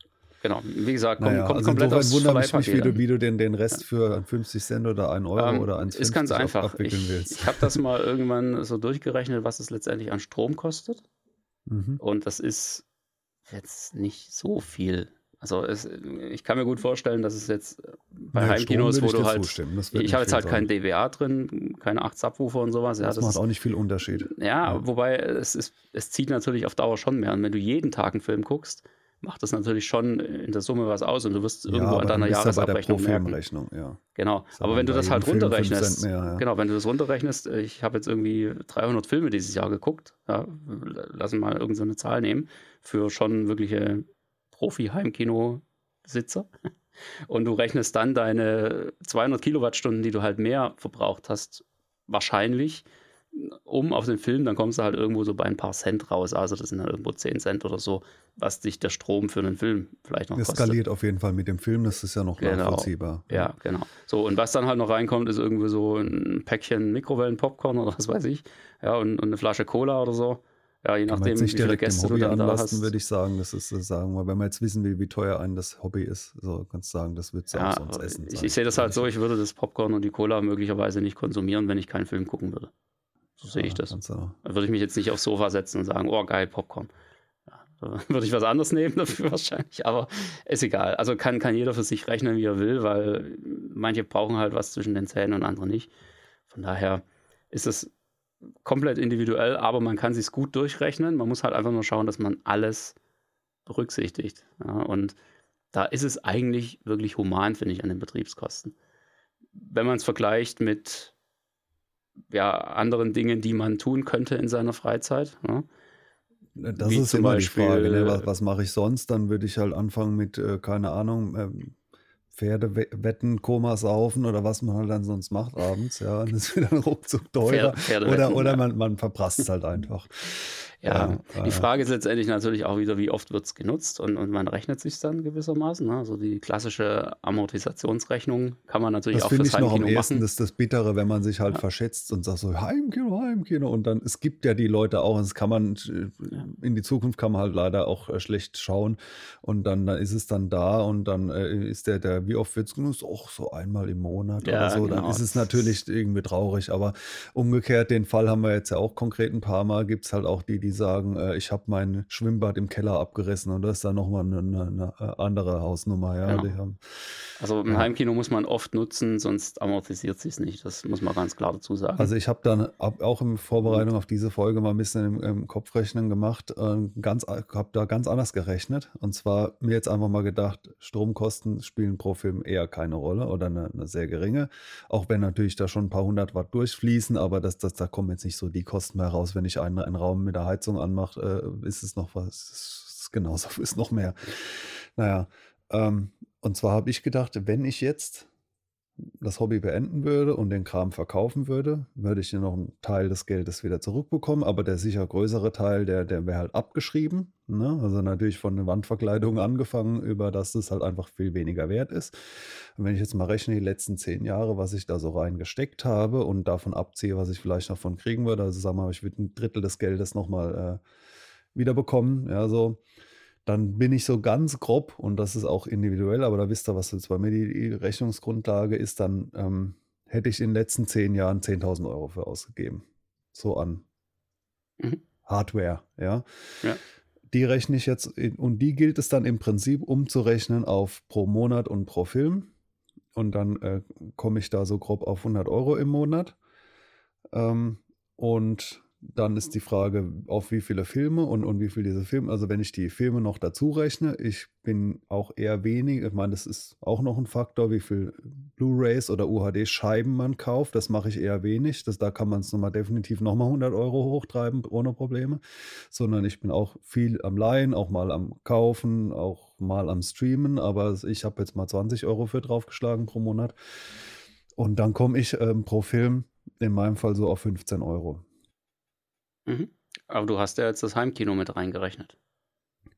genau, wie gesagt, kommt, naja, kommt also komplett aus wundert mich nicht, wie du, wie du den, den Rest für 50 Cent oder 1 Euro ähm, oder 1,50 Ist ganz einfach. Ich, ich habe das mal irgendwann so durchgerechnet, was es letztendlich an Strom kostet. Mhm. Und das ist jetzt nicht so viel. Also es, ich kann mir gut vorstellen, dass es jetzt bei ja, Heimkinos, wo du halt. Ich habe jetzt halt kein DWA drin, keine 8 Subwoofer und sowas. Das, ja, das macht auch nicht viel Unterschied. Ja, ja, wobei es, ist, es zieht natürlich auf Dauer schon mehr. Und wenn du jeden Tag einen Film guckst, macht das natürlich schon in der Summe was aus und du wirst irgendwo ja, an deiner Jahresabrechnung merken. Ja. Genau, aber wenn du das halt runterrechnest, mehr, ja. genau, wenn du das runterrechnest, ich habe jetzt irgendwie 300 Filme dieses Jahr geguckt, ja, lass mal irgendeine so Zahl nehmen, für schon wirkliche Profi-Heimkino-Besitzer und du rechnest dann deine 200 Kilowattstunden, die du halt mehr verbraucht hast, wahrscheinlich um auf den Film, dann kommst du halt irgendwo so bei ein paar Cent raus. Also das sind dann irgendwo 10 Cent oder so, was dich der Strom für einen Film vielleicht noch das kostet. skaliert auf jeden Fall mit dem Film, das ist ja noch genau. nachvollziehbar. Ja, genau. So, und was dann halt noch reinkommt, ist irgendwie so ein Päckchen Mikrowellen-Popcorn oder was weiß ich. Ja, und, und eine Flasche Cola oder so. Ja, je nachdem, wie viele Gäste du dann da hast. würde ich sagen, das ist, sagen wir, wenn wir jetzt wissen, wie, wie teuer ein das Hobby ist, so kannst du sagen, das wird ja, sonst essen. Ich, ich sehe das halt so, ich würde das Popcorn und die Cola möglicherweise nicht konsumieren, wenn ich keinen Film gucken würde. So sehe ich das. Da würde ich mich jetzt nicht aufs Sofa setzen und sagen, oh geil, Popcorn. Ja, würde ich was anderes nehmen dafür wahrscheinlich, aber ist egal. Also kann, kann jeder für sich rechnen, wie er will, weil manche brauchen halt was zwischen den Zähnen und andere nicht. Von daher ist es komplett individuell, aber man kann sich gut durchrechnen. Man muss halt einfach nur schauen, dass man alles berücksichtigt. Ja, und da ist es eigentlich wirklich human, finde ich, an den Betriebskosten. Wenn man es vergleicht mit ja, anderen Dingen, die man tun könnte in seiner Freizeit. Ja. Das Wie ist immer Beispiel, die Frage, ne? was, was mache ich sonst? Dann würde ich halt anfangen mit, äh, keine Ahnung, ähm, Pferdewetten, Koma saufen oder was man halt dann sonst macht abends. Ja, und das wird dann ruckzuck teurer. oder oder man, man verprasst es halt einfach. Ja, ja, die Frage ist letztendlich natürlich auch wieder, wie oft wird es genutzt und, und man rechnet sich dann gewissermaßen. Ne? Also die klassische Amortisationsrechnung kann man natürlich das auch fürs ich noch am ehesten, Das ist das Bittere, wenn man sich halt ja. verschätzt und sagt so Heimkino, Heimkino und dann, es gibt ja die Leute auch, das kann man, in die Zukunft kann man halt leider auch äh, schlecht schauen und dann, dann ist es dann da und dann äh, ist der, der, wie oft wird es genutzt? Auch so einmal im Monat ja, oder so, genau. dann ist es natürlich irgendwie traurig, aber umgekehrt, den Fall haben wir jetzt ja auch konkret ein paar Mal, gibt es halt auch die, die die sagen, äh, ich habe mein Schwimmbad im Keller abgerissen und das ist dann nochmal eine, eine, eine äh, andere Hausnummer. Ja, genau. haben, also im ja. Heimkino muss man oft nutzen, sonst amortisiert sich nicht. Das muss man ganz klar dazu sagen. Also ich habe dann auch in Vorbereitung auf diese Folge mal ein bisschen im, im Kopfrechnen gemacht, äh, ganz, habe da ganz anders gerechnet. Und zwar mir jetzt einfach mal gedacht, Stromkosten spielen pro Film eher keine Rolle oder eine, eine sehr geringe. Auch wenn natürlich da schon ein paar hundert Watt durchfließen, aber das, das, da kommen jetzt nicht so die Kosten mehr raus, wenn ich einen, einen Raum mit der Heizung Heizung anmacht, äh, ist es noch was, ist genauso, ist noch mehr. Naja, ähm, und zwar habe ich gedacht, wenn ich jetzt das Hobby beenden würde und den Kram verkaufen würde, würde ich noch einen Teil des Geldes wieder zurückbekommen, aber der sicher größere Teil, der, der wäre halt abgeschrieben. Ne? Also natürlich von den Wandverkleidungen angefangen, über das es halt einfach viel weniger wert ist. Und wenn ich jetzt mal rechne, die letzten zehn Jahre, was ich da so reingesteckt habe und davon abziehe, was ich vielleicht davon kriegen würde, also sagen wir mal, ich würde ein Drittel des Geldes nochmal äh, wieder bekommen, ja, so dann bin ich so ganz grob, und das ist auch individuell, aber da wisst ihr, was jetzt bei mir die, Rechnungsgrundlage ist, dann ähm, hätte ich in den letzten zehn Jahren 10.000 Euro für ausgegeben. So an mhm. Hardware, ja. ja. Die rechne ich jetzt, in, und die gilt es dann im Prinzip umzurechnen auf pro Monat und pro Film. Und dann äh, komme ich da so grob auf 100 Euro im Monat. Ähm, und dann ist die Frage, auf wie viele Filme und, und wie viel diese Filme, also wenn ich die Filme noch dazu rechne, ich bin auch eher wenig, ich meine, das ist auch noch ein Faktor, wie viel Blu-Rays oder UHD-Scheiben man kauft, das mache ich eher wenig, das, da kann man es nochmal definitiv nochmal 100 Euro hochtreiben, ohne Probleme, sondern ich bin auch viel am Leihen, auch mal am Kaufen, auch mal am Streamen, aber ich habe jetzt mal 20 Euro für draufgeschlagen pro Monat. Und dann komme ich ähm, pro Film in meinem Fall so auf 15 Euro. Mhm. Aber du hast ja jetzt das Heimkino mit reingerechnet.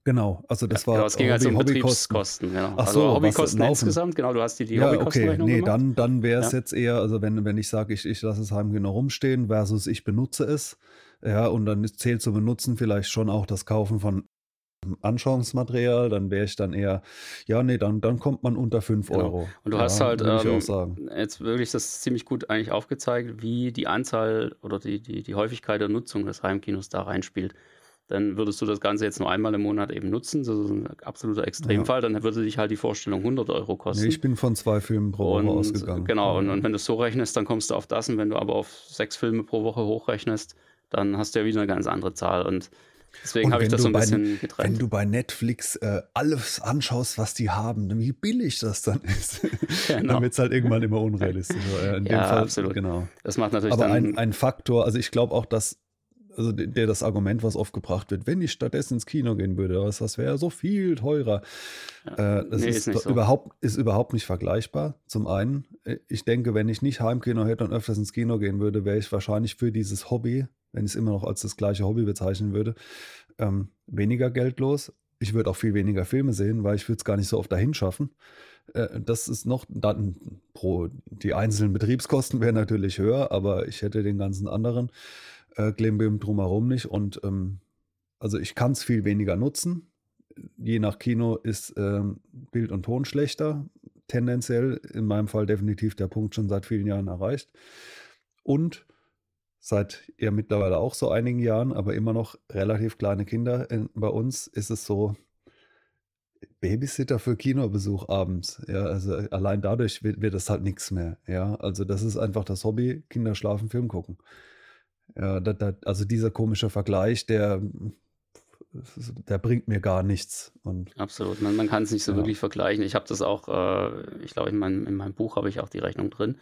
Genau, also das war. Genau, es ging also um Betriebskosten, genau. Ach so, also Hobbykosten insgesamt, genau, du hast die, die ja, Hobbykostenrechnung okay. Nee, gemacht. dann, dann wäre es ja. jetzt eher, also wenn, wenn ich sage, ich, ich lasse das Heimkino rumstehen versus ich benutze es, ja, und dann zählt zu benutzen vielleicht schon auch das Kaufen von Anschauungsmaterial, dann wäre ich dann eher, ja, nee, dann, dann kommt man unter 5 genau. Euro. Und du ja, hast halt ähm, jetzt wirklich das ziemlich gut eigentlich aufgezeigt, wie die Anzahl oder die, die, die Häufigkeit der Nutzung des Heimkinos da reinspielt. Dann würdest du das Ganze jetzt nur einmal im Monat eben nutzen, das ist ein absoluter Extremfall, ja. dann würde dich halt die Vorstellung 100 Euro kosten. Nee, ich bin von zwei Filmen pro Woche ausgegangen. Genau, und, und wenn du so rechnest, dann kommst du auf das und wenn du aber auf sechs Filme pro Woche hochrechnest, dann hast du ja wieder eine ganz andere Zahl und Deswegen habe ich das so ein bisschen bei, getrennt. Wenn du bei Netflix äh, alles anschaust, was die haben, wie billig das dann ist, genau. dann wird es halt irgendwann immer unrealistisch. In ja, Fall, absolut. Genau. Das macht natürlich Aber ein, ein Faktor, also ich glaube auch, dass also der das Argument, was oft gebracht wird, wenn ich stattdessen ins Kino gehen würde, das, das wäre so viel teurer. Ja, äh, das nee, ist, ist so. überhaupt, ist überhaupt nicht vergleichbar. Zum einen, äh, ich denke, wenn ich nicht Heimkino hätte und öfters ins Kino gehen würde, wäre ich wahrscheinlich für dieses Hobby wenn ich es immer noch als das gleiche Hobby bezeichnen würde, ähm, weniger Geld los. Ich würde auch viel weniger Filme sehen, weil ich würde es gar nicht so oft dahin schaffen. Äh, das ist noch dann pro die einzelnen Betriebskosten wären natürlich höher, aber ich hätte den ganzen anderen äh, Klimbim drumherum nicht. Und ähm, also ich kann es viel weniger nutzen. Je nach Kino ist ähm, Bild und Ton schlechter. Tendenziell, in meinem Fall definitiv der Punkt schon seit vielen Jahren erreicht. Und seit ja mittlerweile auch so einigen Jahren, aber immer noch relativ kleine Kinder. In, bei uns ist es so, Babysitter für Kinobesuch abends. Ja, also allein dadurch wird, wird das halt nichts mehr. Ja, also das ist einfach das Hobby, Kinder schlafen, Film gucken. Ja, da, da, also dieser komische Vergleich, der der bringt mir gar nichts. Und, Absolut, man, man kann es nicht so ja. wirklich vergleichen. Ich habe das auch, äh, ich glaube, in, mein, in meinem Buch habe ich auch die Rechnung drin,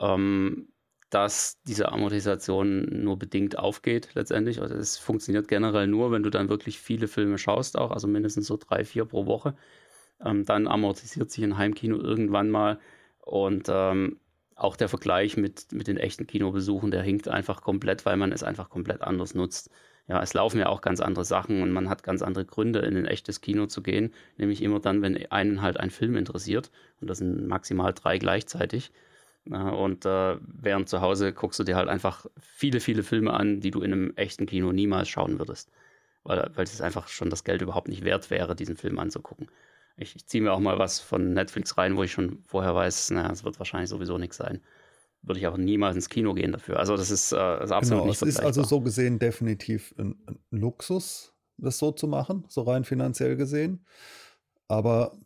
ähm, dass diese Amortisation nur bedingt aufgeht letztendlich. Also es funktioniert generell nur, wenn du dann wirklich viele Filme schaust, auch, also mindestens so drei, vier pro Woche. Ähm, dann amortisiert sich ein Heimkino irgendwann mal. Und ähm, auch der Vergleich mit, mit den echten Kinobesuchen, der hinkt einfach komplett, weil man es einfach komplett anders nutzt. Ja, es laufen ja auch ganz andere Sachen und man hat ganz andere Gründe, in ein echtes Kino zu gehen. Nämlich immer dann, wenn einen halt ein Film interessiert. Und das sind maximal drei gleichzeitig. Und äh, während zu Hause guckst du dir halt einfach viele, viele Filme an, die du in einem echten Kino niemals schauen würdest. Weil, weil es einfach schon das Geld überhaupt nicht wert wäre, diesen Film anzugucken. Ich, ich ziehe mir auch mal was von Netflix rein, wo ich schon vorher weiß, naja, es wird wahrscheinlich sowieso nichts sein. Würde ich auch niemals ins Kino gehen dafür. Also das ist, äh, das ist absolut genau, nicht Es ist also so gesehen definitiv ein, ein Luxus, das so zu machen, so rein finanziell gesehen. Aber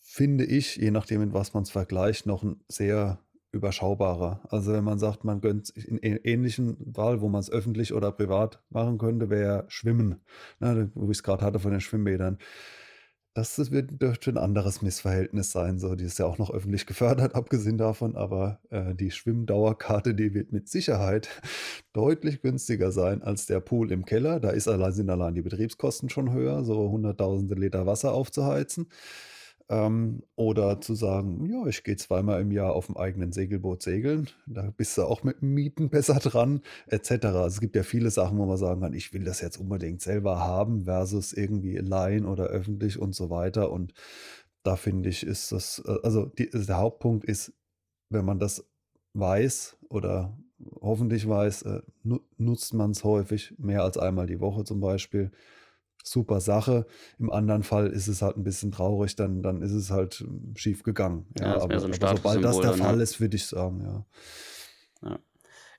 finde ich, je nachdem, in was man es vergleicht, noch ein sehr überschaubarer. Also wenn man sagt, man gönnt in ähnlichen Wahl, wo man es öffentlich oder privat machen könnte, wäre Schwimmen, ne, wo ich es gerade hatte von den Schwimmbädern. Das wird, dürfte ein anderes Missverhältnis sein. So, die ist ja auch noch öffentlich gefördert, abgesehen davon. Aber äh, die Schwimmdauerkarte, die wird mit Sicherheit deutlich günstiger sein als der Pool im Keller. Da ist allein, sind allein die Betriebskosten schon höher, so hunderttausende Liter Wasser aufzuheizen. Ähm, oder zu sagen, ja, ich gehe zweimal im Jahr auf dem eigenen Segelboot segeln. Da bist du auch mit Mieten besser dran, etc. Also es gibt ja viele Sachen, wo man sagen kann, ich will das jetzt unbedingt selber haben, versus irgendwie leihen oder öffentlich und so weiter. Und da finde ich, ist das, äh, also die, der Hauptpunkt ist, wenn man das weiß oder hoffentlich weiß, äh, nutzt man es häufig, mehr als einmal die Woche zum Beispiel super Sache. Im anderen Fall ist es halt ein bisschen traurig, dann, dann ist es halt hm, schief gegangen. Ja, ja aber, so aber sobald das der Fall ist, würde ich sagen, ja. ja.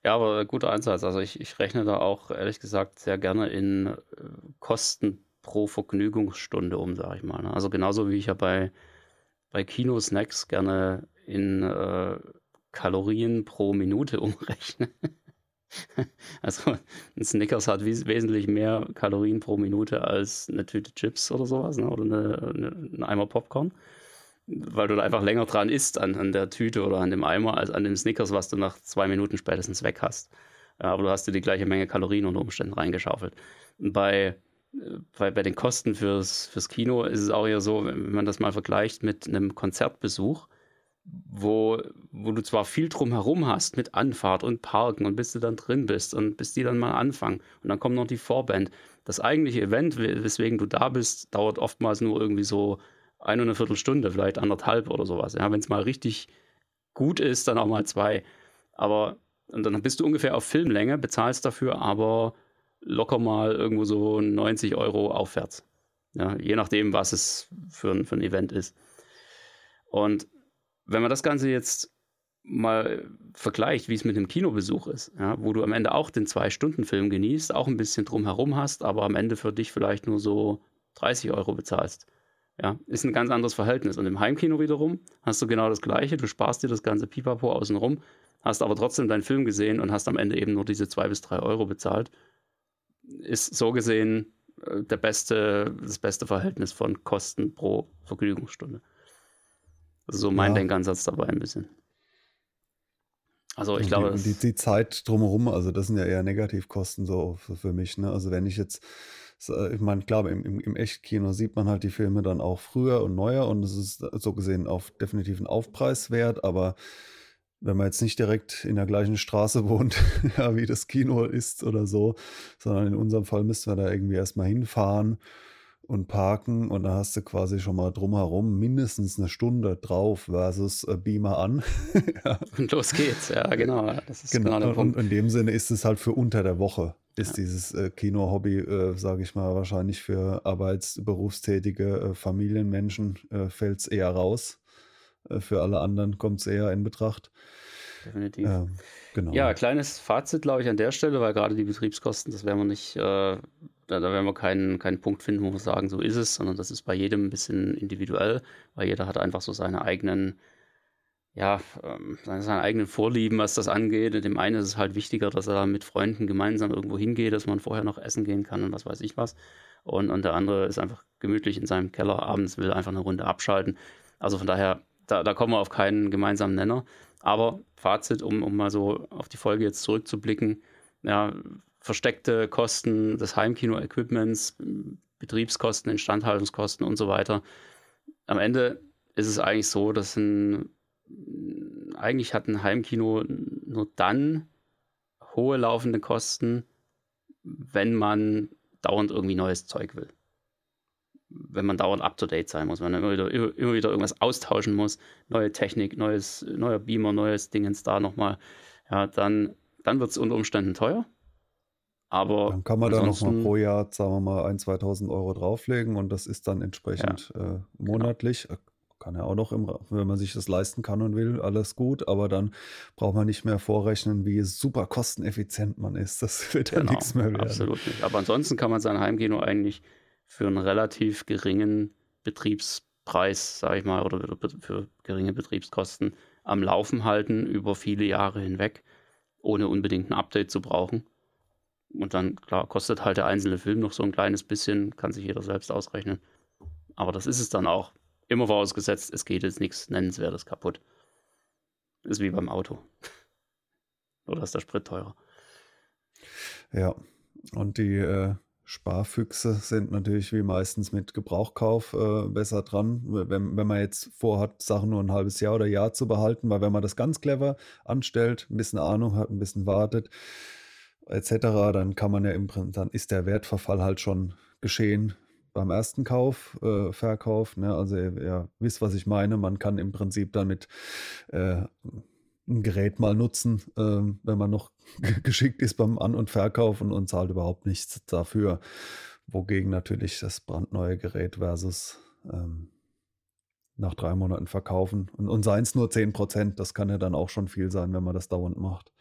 Ja, aber guter Einsatz. Also ich, ich rechne da auch ehrlich gesagt sehr gerne in äh, Kosten pro Vergnügungsstunde um, sage ich mal. Ne? Also genauso wie ich ja bei, bei Kino-Snacks gerne in äh, Kalorien pro Minute umrechne. Also ein Snickers hat wesentlich mehr Kalorien pro Minute als eine Tüte Chips oder sowas ne? oder eine, eine, ein Eimer Popcorn, weil du da einfach länger dran isst an, an der Tüte oder an dem Eimer als an dem Snickers, was du nach zwei Minuten spätestens weg hast. Aber du hast dir die gleiche Menge Kalorien unter Umständen reingeschaufelt. Bei, bei, bei den Kosten fürs, fürs Kino ist es auch eher so, wenn man das mal vergleicht mit einem Konzertbesuch, wo, wo du zwar viel drumherum hast mit Anfahrt und Parken und bis du dann drin bist und bis die dann mal anfangen und dann kommt noch die Vorband. Das eigentliche Event, weswegen du da bist, dauert oftmals nur irgendwie so eine und eine Viertelstunde, vielleicht anderthalb oder sowas. Ja, wenn es mal richtig gut ist, dann auch mal zwei. Aber und dann bist du ungefähr auf Filmlänge, bezahlst dafür aber locker mal irgendwo so 90 Euro aufwärts. Ja, je nachdem, was es für ein, für ein Event ist. Und wenn man das Ganze jetzt mal vergleicht, wie es mit einem Kinobesuch ist, ja, wo du am Ende auch den Zwei-Stunden-Film genießt, auch ein bisschen drumherum hast, aber am Ende für dich vielleicht nur so 30 Euro bezahlst. Ja, ist ein ganz anderes Verhältnis. Und im Heimkino wiederum hast du genau das Gleiche. Du sparst dir das ganze Pipapo außenrum, hast aber trotzdem deinen Film gesehen und hast am Ende eben nur diese zwei bis drei Euro bezahlt. Ist so gesehen äh, der beste, das beste Verhältnis von Kosten pro Vergnügungsstunde. So mein ja. Denkansatz dabei ein bisschen. Also ich und glaube. Die, die, die, Zeit drumherum, also das sind ja eher Negativkosten so für, für mich. Ne? Also wenn ich jetzt, ich meine, klar, im, im, im Echtkino sieht man halt die Filme dann auch früher und neuer und es ist so gesehen auf definitiv ein Aufpreiswert, aber wenn man jetzt nicht direkt in der gleichen Straße wohnt, ja, wie das Kino ist oder so, sondern in unserem Fall müssten wir da irgendwie erstmal hinfahren und parken und da hast du quasi schon mal drumherum mindestens eine Stunde drauf versus äh, Beamer an. ja. Und los geht's, ja, genau. Das ist genau, genau und in dem Sinne ist es halt für unter der Woche, ist ja. dieses äh, Kino-Hobby, äh, sage ich mal, wahrscheinlich für arbeitsberufstätige äh, Familienmenschen äh, fällt es eher raus. Äh, für alle anderen kommt es eher in Betracht. Definitiv. Ähm, genau. Ja, kleines Fazit, glaube ich, an der Stelle, weil gerade die Betriebskosten, das werden wir nicht da, da werden wir keinen, keinen Punkt finden, wo wir sagen, so ist es, sondern das ist bei jedem ein bisschen individuell, weil jeder hat einfach so seine eigenen ja, ähm, seine eigenen Vorlieben, was das angeht. Dem einen ist es halt wichtiger, dass er mit Freunden gemeinsam irgendwo hingeht, dass man vorher noch essen gehen kann und was weiß ich was. Und, und der andere ist einfach gemütlich in seinem Keller abends, will einfach eine Runde abschalten. Also von daher, da, da kommen wir auf keinen gemeinsamen Nenner. Aber Fazit, um, um mal so auf die Folge jetzt zurückzublicken, ja, versteckte Kosten des Heimkino-Equipments, Betriebskosten, Instandhaltungskosten und so weiter. Am Ende ist es eigentlich so, dass ein eigentlich hat ein Heimkino nur dann hohe laufende Kosten, wenn man dauernd irgendwie neues Zeug will. Wenn man dauernd up to date sein muss, wenn man immer wieder, immer wieder irgendwas austauschen muss, neue Technik, neues, neuer Beamer, neues Dingens da nochmal, ja, dann, dann wird es unter Umständen teuer. Aber dann kann man da nochmal pro Jahr, sagen wir mal, 1.000, 2.000 Euro drauflegen und das ist dann entsprechend ja, äh, monatlich. Genau kann ja auch noch, im, wenn man sich das leisten kann und will, alles gut, aber dann braucht man nicht mehr vorrechnen, wie super kosteneffizient man ist. Das wird genau, ja nichts mehr werden. Absolut nicht. Aber ansonsten kann man sein Heimkino eigentlich für einen relativ geringen Betriebspreis, sage ich mal, oder für geringe Betriebskosten am Laufen halten über viele Jahre hinweg, ohne unbedingt ein Update zu brauchen. Und dann, klar, kostet halt der einzelne Film noch so ein kleines bisschen, kann sich jeder selbst ausrechnen. Aber das ist es dann auch. Immer vorausgesetzt, es geht jetzt nichts Nennenswertes kaputt. Ist wie beim Auto. Oder ist der Sprit teurer? Ja, und die äh, Sparfüchse sind natürlich wie meistens mit Gebrauchkauf äh, besser dran, wenn, wenn man jetzt vorhat, Sachen nur ein halbes Jahr oder Jahr zu behalten, weil wenn man das ganz clever anstellt, ein bisschen Ahnung hat, ein bisschen wartet, etc., dann kann man ja im Prinzip, dann ist der Wertverfall halt schon geschehen beim ersten Kauf, äh, Verkauf. Ne? Also ihr wisst, was ich meine. Man kann im Prinzip damit äh, ein Gerät mal nutzen, äh, wenn man noch geschickt ist beim An- und Verkauf und, und zahlt überhaupt nichts dafür. Wogegen natürlich das brandneue Gerät versus ähm, nach drei Monaten verkaufen. Und, und seien es nur 10 Prozent, das kann ja dann auch schon viel sein, wenn man das dauernd macht.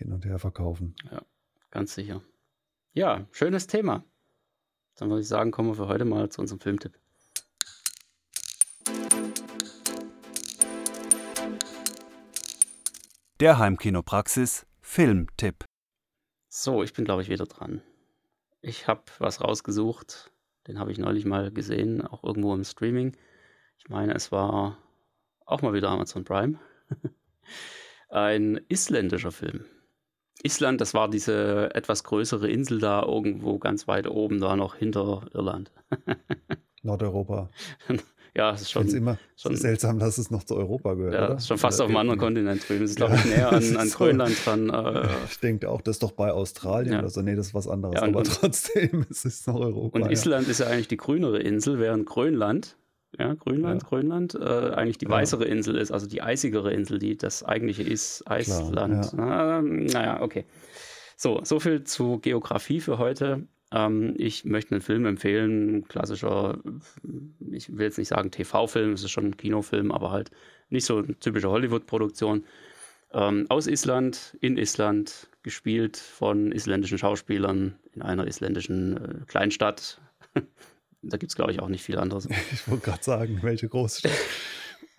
Hin und her verkaufen. Ja, ganz sicher. Ja, schönes Thema. Dann würde ich sagen, kommen wir für heute mal zu unserem Filmtipp. Der Heimkinopraxis Filmtipp. So, ich bin glaube ich wieder dran. Ich habe was rausgesucht, den habe ich neulich mal gesehen, auch irgendwo im Streaming. Ich meine, es war auch mal wieder Amazon Prime. Ein isländischer Film. Island, das war diese etwas größere Insel da irgendwo ganz weit oben, da noch hinter Irland. Nordeuropa. ja, es ist schon, immer schon seltsam, dass es noch zu Europa gehört. Ja, oder? ist schon fast auf einem anderen Kontinent drüben. Das ist, glaube ich, näher an, an so. Grönland dran. Äh, ich denke auch, das ist doch bei Australien ja. oder so. Nee, das ist was anderes. Ja, aber trotzdem ist es noch Europa. Und Island ist ja eigentlich die grünere Insel, während Grönland ja, Grönland, ja. Grönland, äh, eigentlich die ja. weißere Insel ist, also die eisigere Insel, die das eigentliche ist, Eisland. Ja. Ähm, naja, okay. So, so viel zu Geografie für heute. Ähm, ich möchte einen Film empfehlen, klassischer, ich will jetzt nicht sagen TV-Film, es ist schon ein Kinofilm, aber halt nicht so eine typische Hollywood-Produktion. Ähm, aus Island, in Island, gespielt von isländischen Schauspielern in einer isländischen äh, Kleinstadt. Da gibt es, glaube ich, auch nicht viel anderes. Ich wollte gerade sagen, welche Großstadt.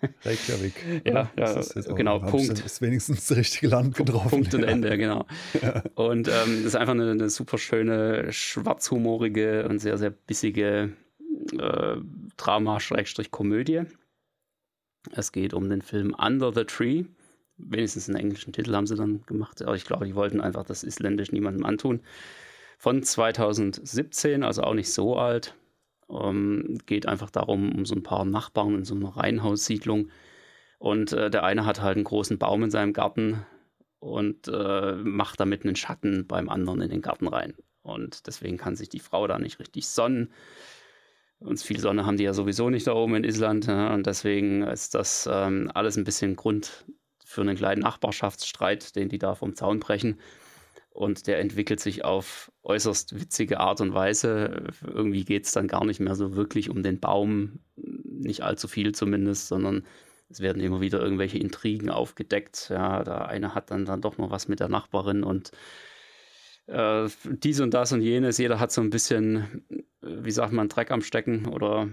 Reykjavik. Ja, ja genau, Punkt. Ist wenigstens das richtige Land getroffen. Punkt und Ende, genau. Ja. Und ähm, das ist einfach eine, eine super schöne, schwarzhumorige und sehr, sehr bissige äh, Drama-Komödie. Es geht um den Film Under the Tree. Wenigstens einen englischen Titel haben sie dann gemacht. Aber ich glaube, die wollten einfach das Isländisch niemandem antun. Von 2017, also auch nicht so alt. Ähm, geht einfach darum, um so ein paar Nachbarn in so einer Reihenhaussiedlung. Und äh, der eine hat halt einen großen Baum in seinem Garten und äh, macht damit einen Schatten beim anderen in den Garten rein. Und deswegen kann sich die Frau da nicht richtig sonnen. Und viel Sonne haben die ja sowieso nicht da oben in Island. Ja, und deswegen ist das ähm, alles ein bisschen Grund für einen kleinen Nachbarschaftsstreit, den die da vom Zaun brechen. Und der entwickelt sich auf äußerst witzige Art und Weise. Irgendwie geht es dann gar nicht mehr so wirklich um den Baum, nicht allzu viel zumindest, sondern es werden immer wieder irgendwelche Intrigen aufgedeckt. Ja, der eine hat dann, dann doch noch was mit der Nachbarin und äh, dies und das und jenes. Jeder hat so ein bisschen, wie sagt man, Dreck am Stecken oder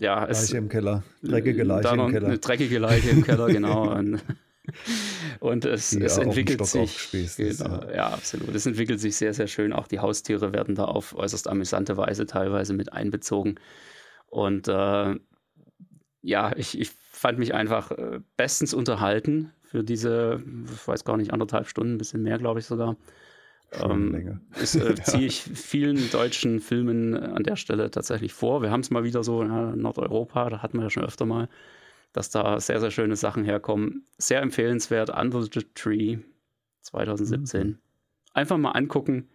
ja, Leiche im Keller. Dreckige Leiche im Keller. Eine dreckige Leiche im Keller, genau. Und, und es, es entwickelt sich. Genau, ja. ja, absolut. Es entwickelt sich sehr, sehr schön. Auch die Haustiere werden da auf äußerst amüsante Weise teilweise mit einbezogen. Und äh, ja, ich, ich fand mich einfach äh, bestens unterhalten für diese, ich weiß gar nicht, anderthalb Stunden, ein bisschen mehr, glaube ich sogar. Ähm, das äh, ziehe ich vielen deutschen Filmen an der Stelle tatsächlich vor. Wir haben es mal wieder so in Nordeuropa, da hatten wir ja schon öfter mal, dass da sehr, sehr schöne Sachen herkommen. Sehr empfehlenswert, Under the Tree 2017. Mhm. Einfach mal angucken,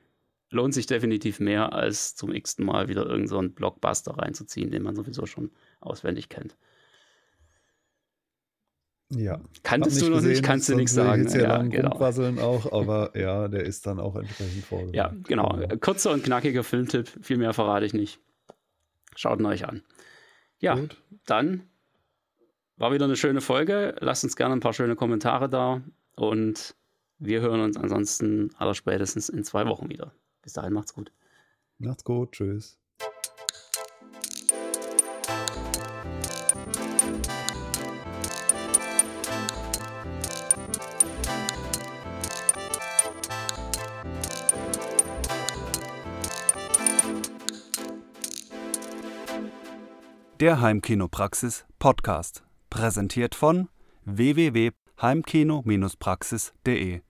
lohnt sich definitiv mehr, als zum x-ten Mal wieder irgendeinen so Blockbuster reinzuziehen, den man sowieso schon auswendig kennt. Ja. Kanntest du noch gesehen, nicht, kannst du nichts sagen. Ja, genau. auch, aber ja, der ist dann auch entsprechend vorgegangen. Ja, genau. Kurzer und knackiger Filmtipp, viel mehr verrate ich nicht. Schaut ihn euch an. Ja, Gut. dann war wieder eine schöne Folge. Lasst uns gerne ein paar schöne Kommentare da und wir hören uns ansonsten allerspätestens in zwei Wochen wieder. Bis dahin macht's gut. Macht's gut, tschüss. Der Heimkinopraxis Podcast, präsentiert von www.heimkino-praxis.de